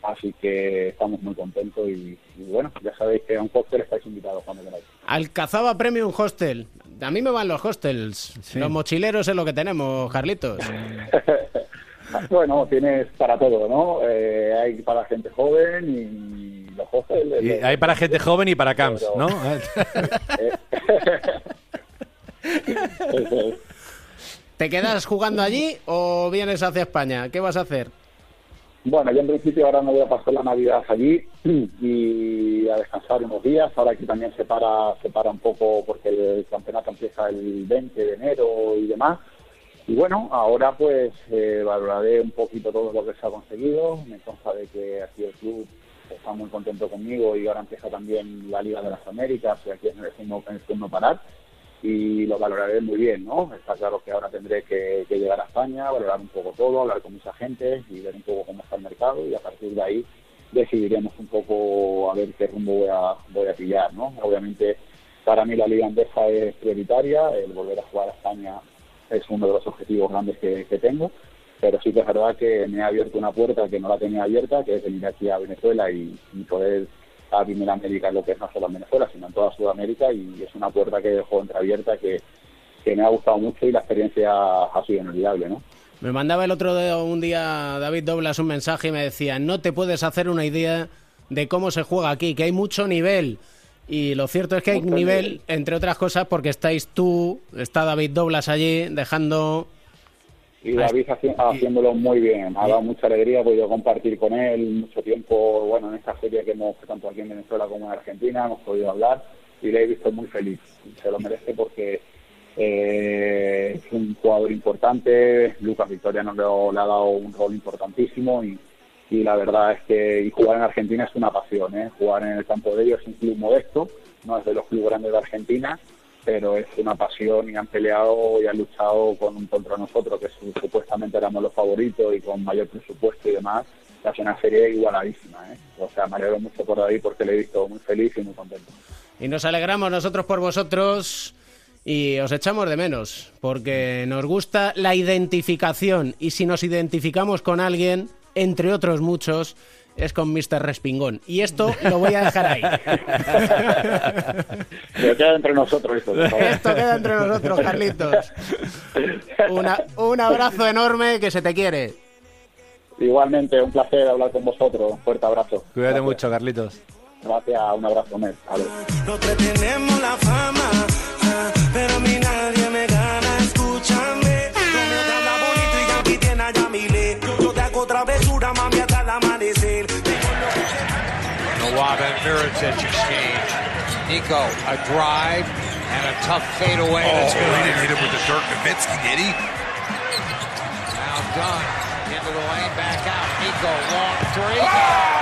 Así que estamos muy contentos y, y bueno, ya sabéis que a un cóctel estáis invitados cuando queráis. Alcazaba Premium Hostel. A mí me van los hostels. Los mochileros es lo que tenemos, Carlitos. Bueno, tienes para todo, ¿no? Eh, hay para gente joven y los hostels. Y hay para gente joven y para Camps, Pero- ¿no? Eso es. ¿Te quedas jugando allí o vienes hacia España? ¿Qué vas a hacer? Bueno, yo en principio ahora me voy a pasar la Navidad allí y a descansar unos días. Ahora aquí también se para, se para un poco porque el campeonato empieza el 20 de enero y demás. Y bueno, ahora pues eh, valoraré un poquito todo lo que se ha conseguido. Me consta de que aquí el club está muy contento conmigo y ahora empieza también la Liga de las Américas y aquí es el turno parar y lo valoraré muy bien, ¿no? Está claro que ahora tendré que, que llegar a España, valorar un poco todo, hablar con mucha gente y ver un poco cómo está el mercado y a partir de ahí decidiremos un poco a ver qué rumbo voy a, voy a pillar, ¿no? Obviamente para mí la Liga Andesa es prioritaria, el volver a jugar a España es uno de los objetivos grandes que, que tengo, pero sí que es verdad que me ha abierto una puerta que no la tenía abierta, que es venir aquí a Venezuela y, y poder abrirme la América en lo que es no solo en Venezuela, sino en toda Sudamérica y es una puerta que dejo entreabierta que, que me ha gustado mucho y la experiencia ha sido inolvidable, ¿no? Me mandaba el otro día, un día David Doblas un mensaje y me decía, no te puedes hacer una idea de cómo se juega aquí, que hay mucho nivel. Y lo cierto es que hay Mucho nivel, nivel. entre otras cosas, porque estáis tú, está David Doblas allí, dejando... Y David haci- haciéndolo muy bien, ha dado mucha alegría, he podido compartir con él mucho tiempo, bueno, en esta feria que hemos hecho tanto aquí en Venezuela como en Argentina, hemos podido hablar y le he visto muy feliz. Se lo merece porque eh, es un jugador importante, Lucas Victoria nos lo- le ha dado un rol importantísimo y, y la verdad es que y jugar en Argentina es una pasión, ¿eh? jugar en el campo de ellos es un club modesto, no es de los clubes grandes de Argentina, pero es una pasión y han peleado y han luchado con, contra nosotros, que su- supuestamente éramos los favoritos y con mayor presupuesto y demás. Sido una serie igualadísima, ¿eh? O sea, me alegro mucho por ahí porque le he visto muy feliz y muy contento. Y nos alegramos nosotros por vosotros y os echamos de menos, porque nos gusta la identificación y si nos identificamos con alguien, entre otros muchos, es con Mr. Respingón. Y esto lo voy a dejar ahí. Pero queda entre nosotros esto, por favor. Esto queda entre nosotros, Carlitos. Una- un abrazo enorme que se te quiere. Igualmente, un placer hablar con vosotros. Un fuerte abrazo. Cuídate Gracias. mucho, Carlitos. Gracias, un abrazo. Adiós. Nosotros tenemos la fama, Miritich exchange. Nico, a drive and a tough fadeaway. Oh, that's he didn't hit him with the Dirk Nowitzki, did he? Now done. Into the lane, back out. Nico, long three. Oh!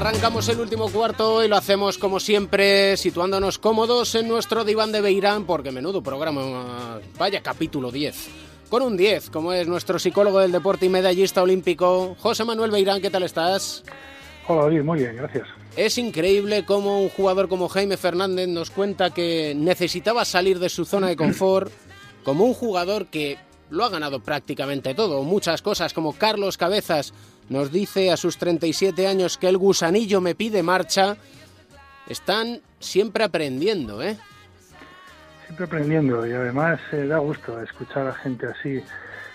Arrancamos el último cuarto y lo hacemos como siempre, situándonos cómodos en nuestro diván de Beirán, porque menudo programa, vaya capítulo 10. Con un 10, como es nuestro psicólogo del deporte y medallista olímpico, José Manuel Beirán, ¿qué tal estás? Hola David, muy bien, gracias. Es increíble cómo un jugador como Jaime Fernández nos cuenta que necesitaba salir de su zona de confort, como un jugador que lo ha ganado prácticamente todo, muchas cosas, como Carlos Cabezas nos dice a sus 37 años que el gusanillo me pide marcha, están siempre aprendiendo, ¿eh? Siempre aprendiendo y además eh, da gusto escuchar a gente así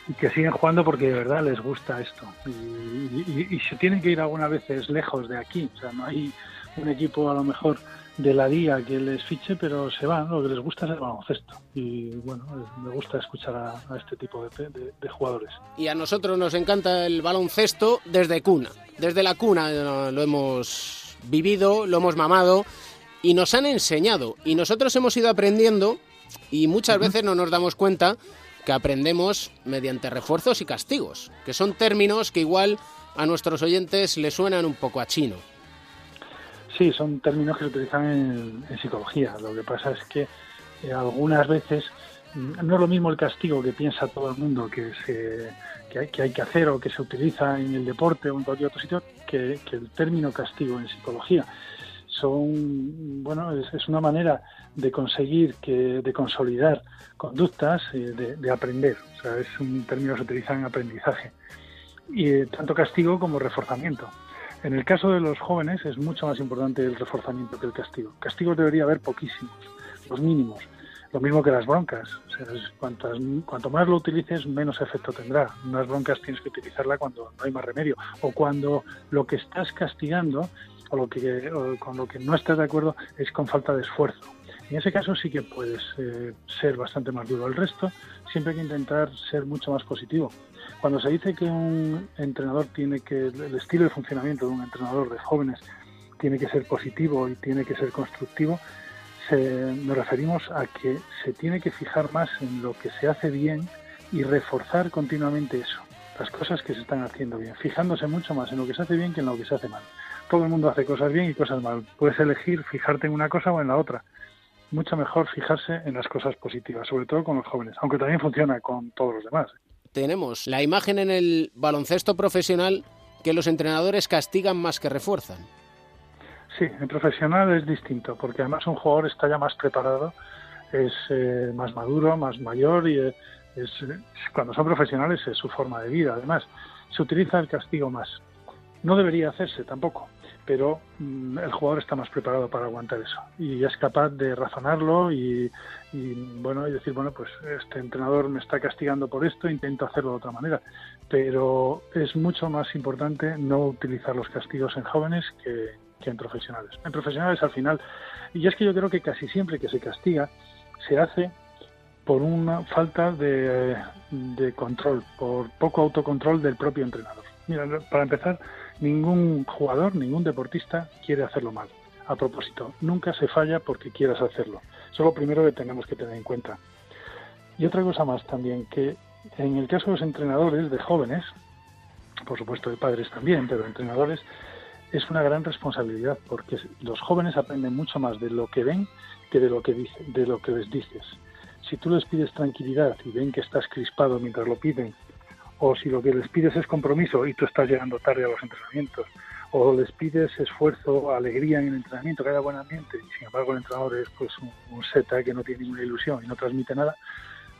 y que siguen jugando porque de verdad les gusta esto. Y, y- y- se tienen que ir algunas veces lejos de aquí. O sea, no hay un equipo a lo mejor de la día que les fiche, pero se van. Lo que les gusta es el baloncesto. Y bueno, me gusta escuchar a, a este tipo de, de- de jugadores. Y a nosotros nos encanta el baloncesto desde cuna. Desde la cuna eh, lo hemos vivido, lo hemos mamado y nos han enseñado. Y nosotros hemos ido aprendiendo y muchas veces no nos damos cuenta que aprendemos mediante refuerzos y castigos, que son términos que igual a nuestros oyentes le suenan un poco a chino. Sí, son términos que se utilizan en, psicología. Lo que pasa es que eh, algunas veces mm, no es lo mismo el castigo que piensa todo el mundo que, se, que, hay, que hacer o que se utiliza en el deporte o en cualquier otro sitio que, el término castigo en psicología. Son, bueno, es, una manera de conseguir, que, de consolidar conductas, eh, de, de aprender. O sea, es un término que se utiliza en aprendizaje. Y eh, tanto castigo como reforzamiento. En el caso de los jóvenes es mucho más importante el reforzamiento que el castigo. Castigos debería haber poquísimos, los mínimos. Lo mismo que las broncas. O sea, cuantas- cuanto más lo utilices, menos efecto tendrá. Unas broncas tienes que utilizarla cuando no hay más remedio. O cuando lo que estás castigando o, o con lo que no estás de acuerdo es con falta de esfuerzo. En ese caso sí que puedes eh, ser bastante más duro. El resto siempre hay que intentar ser mucho más positivo. Cuando se dice que un entrenador tiene que, el estilo de funcionamiento de un entrenador de jóvenes tiene que ser positivo y tiene que ser constructivo, se- nos referimos a que se tiene que fijar más en lo que se hace bien y reforzar continuamente eso, las cosas que se están haciendo bien, fijándose mucho más en lo que se hace bien que en lo que se hace mal. Todo el mundo hace cosas bien y cosas mal. Puedes elegir fijarte en una cosa o en la otra. Mucho mejor fijarse en las cosas positivas, sobre todo con los jóvenes, aunque también funciona con todos los demás. Tenemos la imagen en el baloncesto profesional que los entrenadores castigan más que refuerzan. Sí, en profesional es distinto, porque además un jugador está ya más preparado, es eh, más maduro, más mayor y eh, es, cuando son profesionales es su forma de vida. Además, se utiliza el castigo más. No debería hacerse tampoco, pero mm, el jugador está más preparado para aguantar eso y es capaz de razonarlo y, y, bueno y decir bueno pues este entrenador me está castigando por esto, intento hacerlo de otra manera. Pero es mucho más importante no utilizar los castigos en jóvenes que, que en profesionales. En profesionales al final, y es que yo creo que casi siempre que se castiga, se hace por una falta de, de control, por poco autocontrol del propio entrenador. Mira, para empezar, ningún jugador, ningún deportista quiere hacerlo mal. A propósito, nunca se falla porque quieras hacerlo. Eso es lo primero que tenemos que tener en cuenta. Y otra cosa más también, que en el caso de los entrenadores de jóvenes, por supuesto de padres también, pero entrenadores, es una gran responsabilidad porque los jóvenes aprenden mucho más de lo que ven que de lo que, dice, de lo que les dices. Si tú les pides tranquilidad y ven que estás crispado mientras lo piden, o si lo que les pides es compromiso y tú estás llegando tarde a los entrenamientos, o les pides esfuerzo, alegría en el entrenamiento, que haya buen ambiente, y sin embargo el entrenador es pues un, un seta que no tiene ninguna ilusión y no transmite nada,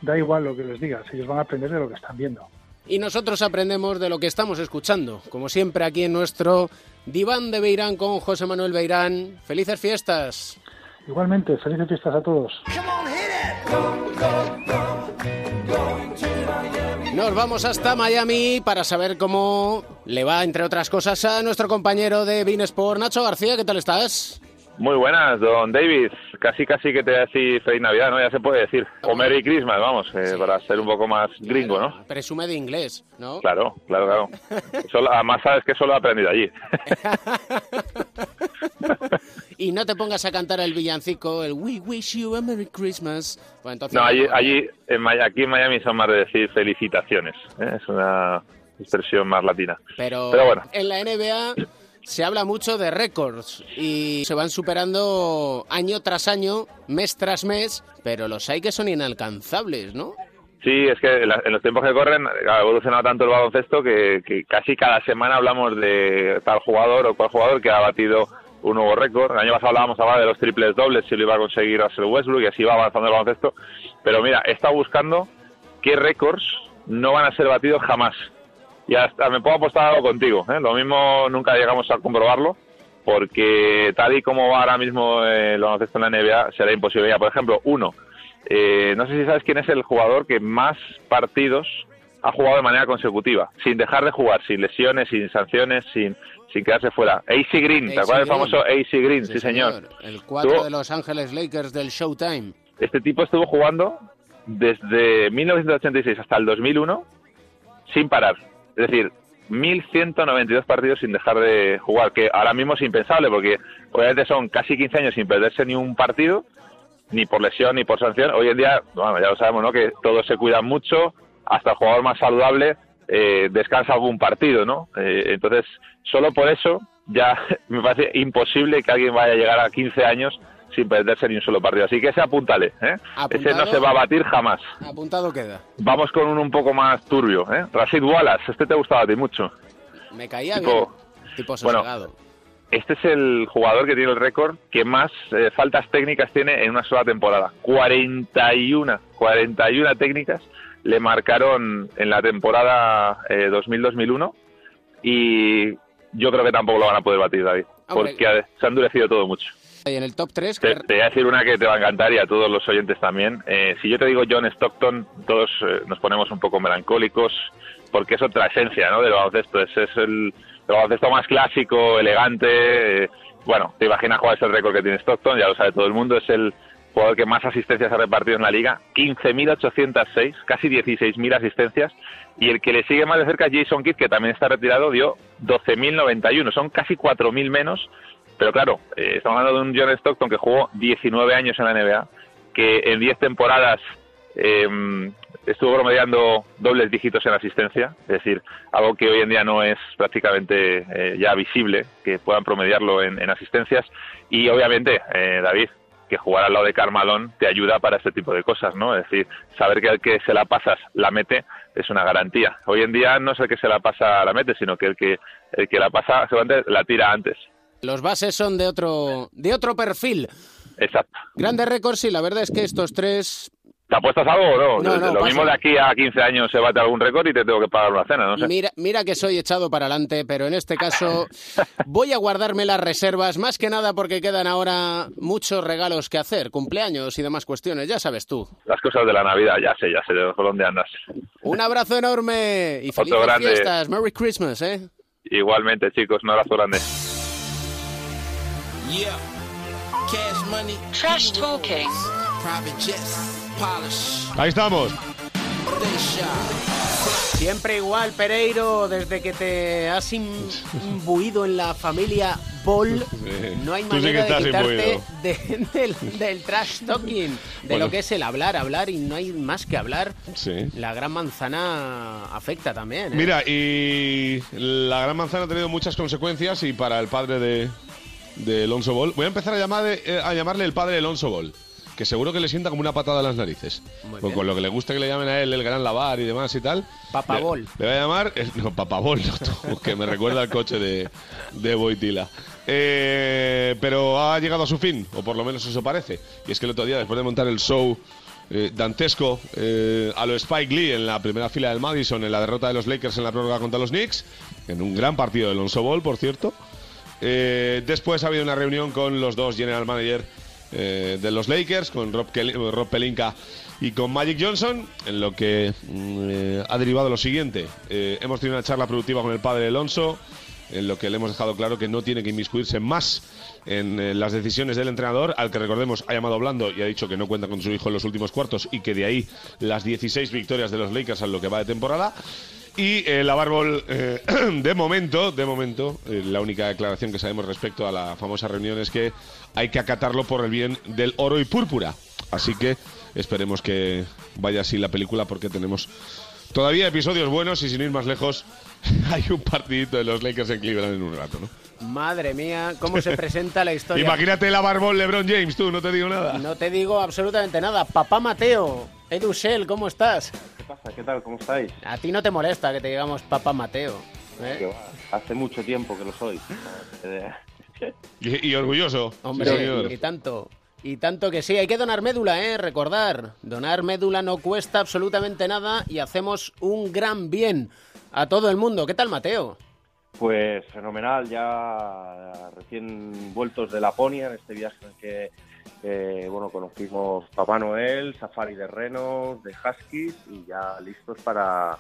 da igual lo que les digas, ellos van a aprender de lo que están viendo. Y nosotros aprendemos de lo que estamos escuchando, como siempre aquí en nuestro diván de Beirán con José Manuel Beirán. Felices fiestas. Igualmente, felices fiestas a todos. Come on, hit it. Nos vamos hasta Miami para saber cómo le va, entre otras cosas, a nuestro compañero de Sport, Nacho García. ¿Qué tal estás? Muy buenas, don David. Casi, casi que te voy a decir Feliz Navidad, ¿no? Ya se puede decir. O Merry Christmas, vamos, eh, para ser un poco más gringo, ¿no? Presume de inglés, ¿no? Claro, claro, claro. Solo- además sabes que solo he aprendido allí. Y no te pongas a cantar el villancico, el We Wish You a Merry Christmas. Pues entonces, No, allí, allí en, Mi- aquí en Miami son más de decir felicitaciones. ¿eh? Es una expresión más latina. Pero, Pero bueno. en la NBA se habla mucho de récords y se van superando año tras año, mes tras mes, pero los hay que son inalcanzables, ¿no? Sí, es que en los tiempos que corren ha evolucionado tanto el baloncesto que, que casi cada semana hablamos de tal jugador o cual jugador que ha batido un nuevo récord. El año pasado hablábamos ahora de los triples dobles, si lo iba a conseguir Russell Westbrook y así va avanzando el baloncesto. Pero mira, estado buscando qué récords no van a ser batidos jamás. Y hasta me puedo apostar algo contigo. ¿eh? Lo mismo nunca llegamos a comprobarlo porque tal y como va ahora mismo eh, el baloncesto en la NBA será imposible. Ya, por ejemplo, uno, eh, no sé si sabes quién es el jugador que más partidos ha jugado de manera consecutiva, sin dejar de jugar, sin lesiones, sin sanciones, sin, sin quedarse fuera. AC Green, ¿te AC acuerdas del famoso AC Green? Sí, señor. El 4 Tuvo- de Los Ángeles Lakers del Showtime. Este tipo estuvo jugando desde 1986 hasta el 2001 sin parar. Es decir, 1.192 partidos sin dejar de jugar, que ahora mismo es impensable porque obviamente son casi 15 años sin perderse ni un partido, ni por lesión ni por sanción. Hoy en día, bueno, ya lo sabemos, ¿no? Que todos se cuidan mucho, hasta el jugador más saludable eh, descansa algún partido, ¿no? Eh, entonces, solo por eso ya me parece imposible que alguien vaya a llegar a 15 años sin perderse ni un solo partido. Así que ese apúntale, ¿eh? Ese no se va a batir jamás. Apuntado queda. Vamos con un un poco más turbio, ¿eh? Rashid Wallace, este te gustaba a ti mucho. Me caía Tipo- bien. Tipo bueno, sosegado. Este es el jugador que tiene el récord que más eh, faltas técnicas tiene en una sola temporada. 41, 41 técnicas le marcaron en la temporada eh, 2000-2001 y yo creo que tampoco lo van a poder batir, David, Hombre. porque ha- se ha endurecido todo mucho. Y en el top 3, Te, te voy a decir una que te va a encantar y a todos los oyentes también. Eh, si yo te digo John Stockton, todos eh, nos ponemos un poco melancólicos porque es otra esencia ¿no? del baloncesto. Ese es el, el baloncesto más clásico, elegante. eh, bueno, te imaginas cuál es el récord que tiene Stockton, ya lo sabe todo el mundo. Es el jugador que más asistencias ha repartido en la liga, 15.806, casi 16.000 asistencias. Y el que le sigue más de cerca es Jason Kidd, que también está retirado, dio 12.091. Son casi 4.000 menos pero claro, eh, estamos hablando de un John Stockton que jugó 19 años en la NBA, que en 10 temporadas eh, estuvo promediando dobles dígitos en asistencia, es decir, algo que hoy en día no es prácticamente eh, ya visible, que puedan promediarlo en, en asistencias. Y obviamente, eh, David, que jugar al lado de Carmalón te ayuda para este tipo de cosas, ¿no? Es decir, saber que el que se la pasas la mete es una garantía. Hoy en día no es el que se la pasa la mete, sino que el que el que la pasa seguramente la tira antes. Los bases son de otro, de otro perfil. Exacto. Grandes récords y la verdad es que estos tres... ¿Te apuestas algo o no? No, no, Lo mismo de aquí a 15 años se bate algún récord y te tengo que pagar una cena, no sé. Mira, mira que soy echado para adelante, pero en este caso voy a guardarme las reservas, más que nada porque quedan ahora muchos regalos que hacer, cumpleaños y demás cuestiones, ya sabes tú. Las cosas de la Navidad, ya sé, ya sé de por dónde andas. Un abrazo enorme y felices grande. fiestas. Merry Christmas, ¿eh? Igualmente, chicos, un abrazo grande. Yeah. Cash money. Trash talking. Private jets. Ahí estamos. Siempre igual, Pereiro, desde que te has im- imbuido en la familia Ball, no hay Tú sí que manera de quitarte de- del, del trash talking, de Bueno. lo que es el hablar, hablar y no hay más que hablar. Sí. La gran manzana afecta también. ¿eh? Mira, y la Gran Manzana ha tenido muchas consecuencias y para el padre de, de Alonso Ball, voy a empezar a, llamar, eh, a llamarle el padre de Alonso Ball, que seguro que le sienta como una patada en las narices. Muy Con, lo que le gusta que le llamen a él el gran lavar y demás y tal. Papa Le-. Le, voy a llamar, no, Papa Ball, no, que me recuerda al coche de, de Boitila. Eh, pero ha llegado a su fin, o por lo menos eso parece. Y es que el otro día, después de montar el show eh, dantesco eh, a lo Spike Lee en la primera fila del Madison, en la derrota de los Lakers en la prórroga contra los Knicks, en un gran partido de Alonso Ball, por cierto. Eh, después ha habido una reunión con los dos general manager eh, de los Lakers, con Rob, Pelinka y con Magic Johnson, en lo que mm, eh, ha derivado lo siguiente. Eh, hemos tenido una charla productiva con el padre Alonso, en lo que le hemos dejado claro que no tiene que inmiscuirse más en las decisiones del entrenador, al que recordemos ha llamado Blando y ha dicho que no cuenta con su hijo en los últimos cuartos y que de ahí las 16 victorias de los Lakers en lo que va de temporada. Y eh, la Barbol, eh, de momento, de momento, eh, la única declaración que sabemos respecto a la famosa reunión es que hay que acatarlo por el bien del oro y púrpura. Así que esperemos que vaya así la película porque tenemos todavía episodios buenos y sin ir más lejos, hay un partidito de los Lakers en Cleveland en un rato, ¿no? Madre mía, cómo se presenta la historia. Imagínate la Barbol LeBron James, tú, no te digo nada. No te digo absolutamente nada. Papá Mateo, Edu Shell, ¿cómo estás? ¿Qué pasa? ¿Qué tal? ¿Cómo estáis? A ti no te molesta que te digamos Papá Mateo. ¿eh? Que va, Hace mucho tiempo que lo soy. Y, y orgulloso. sí, Hombre, y tanto. Y tanto que sí, hay que donar médula, ¿eh? Recordar, donar médula no cuesta absolutamente nada y hacemos un gran bien a todo el mundo. ¿Qué tal, Mateo? Pues fenomenal, ya recién vueltos de Laponia, en este viaje en el que eh, bueno, conocimos Papá Noel, safari de renos, de huskies y ya listos para,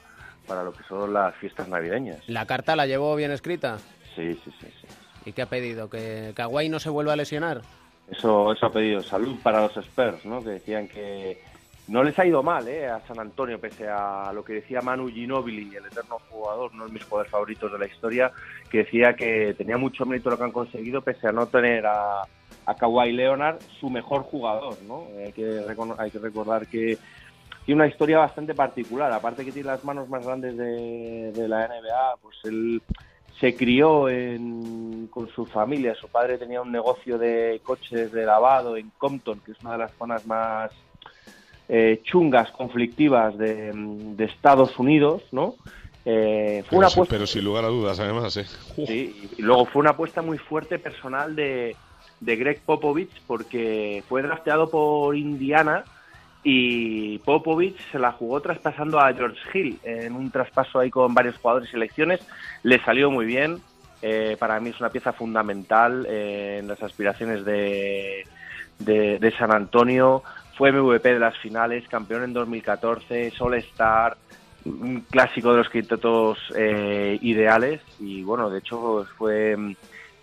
para lo que son las fiestas navideñas. ¿La carta la llevó bien escrita? Sí, sí, sí. sí. ¿Y qué ha pedido? ¿Que Kawhi no se vuelva a lesionar? Eso, eso ha pedido salud para los Spurs, ¿no? Que decían que no les ha ido mal, ¿eh? A San Antonio, pese a lo que decía Manu Ginobili, el eterno jugador, uno de mis jugadores favoritos de la historia, que decía que tenía mucho mérito lo que han conseguido, pese a no tener a, a Kawhi Leonard, su mejor jugador, ¿no? Hay que, hay que recordar que tiene una historia bastante particular. Aparte que tiene las manos más grandes de, de la NBA, pues él se crió en- con su familia. Su padre tenía un negocio de coches de lavado en Compton, que es una de las zonas más eh, chungas, conflictivas de, de Estados Unidos, ¿no? Eh, fue Pero, una apuesta pero sin lugar a dudas, además, ¿eh? Sí, y luego fue una apuesta muy fuerte personal de, de Greg Popovich porque fue drafteado por Indiana y Popovich se la jugó traspasando a George Hill en un traspaso ahí con varios jugadores y selecciones. Le salió muy bien. Eh, para mí es una pieza fundamental eh, en las aspiraciones de, de, San Antonio. Fue MVP de las finales, campeón en 2014, All Star, un clásico de los quintetos eh, ideales y bueno, de hecho fue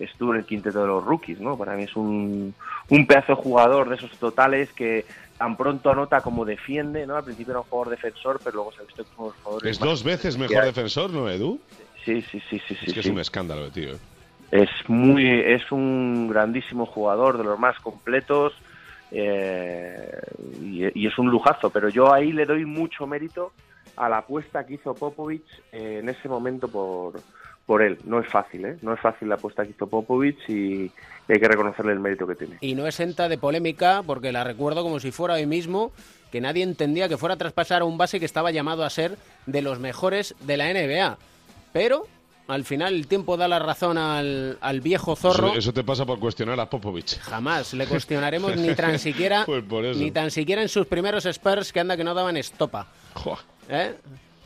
estuvo en el quinteto de los rookies, ¿no? Para mí es un, un pedazo de jugador de esos totales que tan pronto anota como defiende, ¿no? Al principio era un jugador defensor, pero luego se ha visto como los jugadores Es dos veces mejor defensor, ¿no, Edu? Sí, sí, sí, sí, Es sí, que sí. es un escándalo, tío. Es muy, es un grandísimo jugador, de los más completos, eh, y, y es un lujazo. Pero yo ahí le doy mucho mérito a la apuesta que hizo Popovich eh, en ese momento por, por él. No es fácil, ¿eh? No es fácil la apuesta que hizo Popovich y hay que reconocerle el mérito que tiene. Y no exenta de polémica, porque la recuerdo como si fuera hoy mismo, que nadie entendía que fuera a traspasar a un base que estaba llamado a ser de los mejores de la NBA. Pero al final el tiempo da la razón al, al viejo zorro. Eso, eso te pasa por cuestionar a Popovich. Jamás le cuestionaremos ni tan siquiera Pues ni tan siquiera en sus primeros Spurs que anda que no daban estopa. ¿Eh?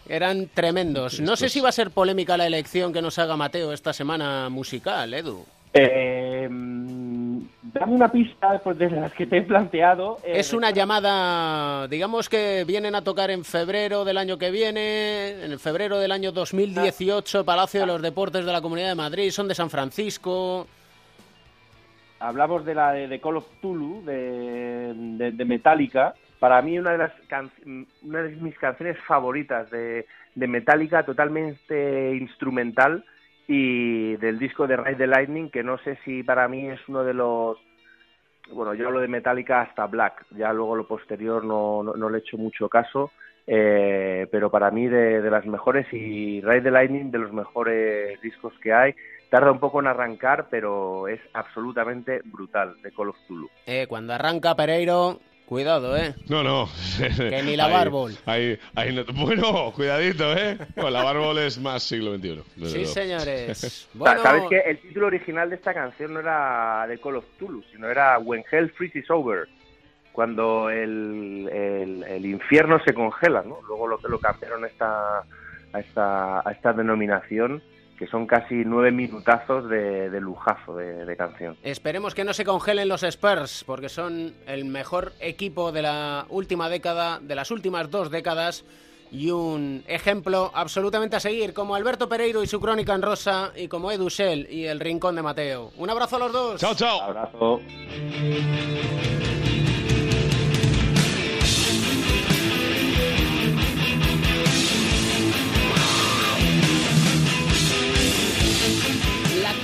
Eran tremendos. No sé si va a ser polémica la elección que nos haga Mateo esta semana musical, Edu. Eh, mm, dame una pista pues, de las que te he planteado. Eh, Es una llamada, digamos que vienen a tocar en febrero del año que viene, en el febrero del año 2018, Palacio de los Deportes de la Comunidad de Madrid, son de San Francisco. hablamos de la de, de Call of Tulu, de, de- de Metallica. Para mí una de las can- una de mis canciones favoritas de, de Metallica, totalmente instrumental y del disco de Ride the Lightning, que no sé si para mí es uno de los bueno, yo hablo de Metallica hasta Black, ya luego lo posterior no, no, le he hecho mucho caso, eh, pero para mí de, de las mejores y Ride the Lightning de los mejores discos que hay. Tarda un poco en arrancar, pero es absolutamente brutal de Call of Tulu. Eh, cuando arranca Pereiro, cuidado, ¿eh? No, no. Que ni la Ahí- Bárbol. ahí- ahí no- bueno, cuidadito, ¿eh? Bueno, la Bárbol es más siglo XXI. Sí, luego. señores. Bueno, ¿Sabes que el título original de esta canción no era de Call of Tulu, sino era When Hell Freezes Over? Cuando el, el, el infierno se congela, ¿no? Luego lo, lo cambiaron a esta, a esta, a esta denominación que son casi nueve minutazos de, de lujazo de, de canción. Esperemos que no se congelen los Spurs, porque son el mejor equipo de la última década, de las últimas dos décadas, y un ejemplo absolutamente a seguir, como Alberto Pereiro y su crónica en rosa, y como Edu Shell y el Rincón de Mateo. Un abrazo a los dos. Chao, chao. Abrazo.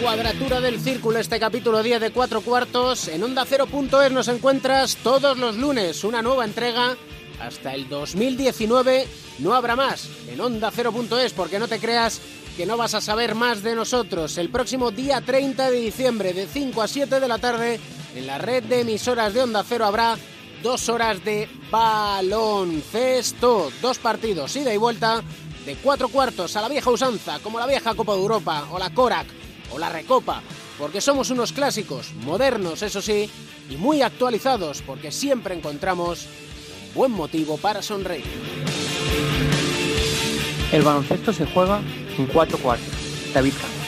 Cuadratura del círculo, este capítulo 10 de 4 cuartos. En Onda 0.es nos encuentras todos los lunes una nueva entrega. Hasta el 2019 no habrá más en Onda 0.es porque no te creas que no vas a saber más de nosotros. El próximo día 30 de diciembre de 5 a 7 de la tarde en la red de emisoras de Onda Cero habrá dos horas de baloncesto. Dos partidos, ida y vuelta de cuatro cuartos a la vieja usanza, como la vieja Copa de Europa o la Korak o la Recopa, porque somos unos clásicos, modernos eso sí, y muy actualizados, porque siempre encontramos un buen motivo para sonreír. El baloncesto se juega en cuatro cuartos. David Campo.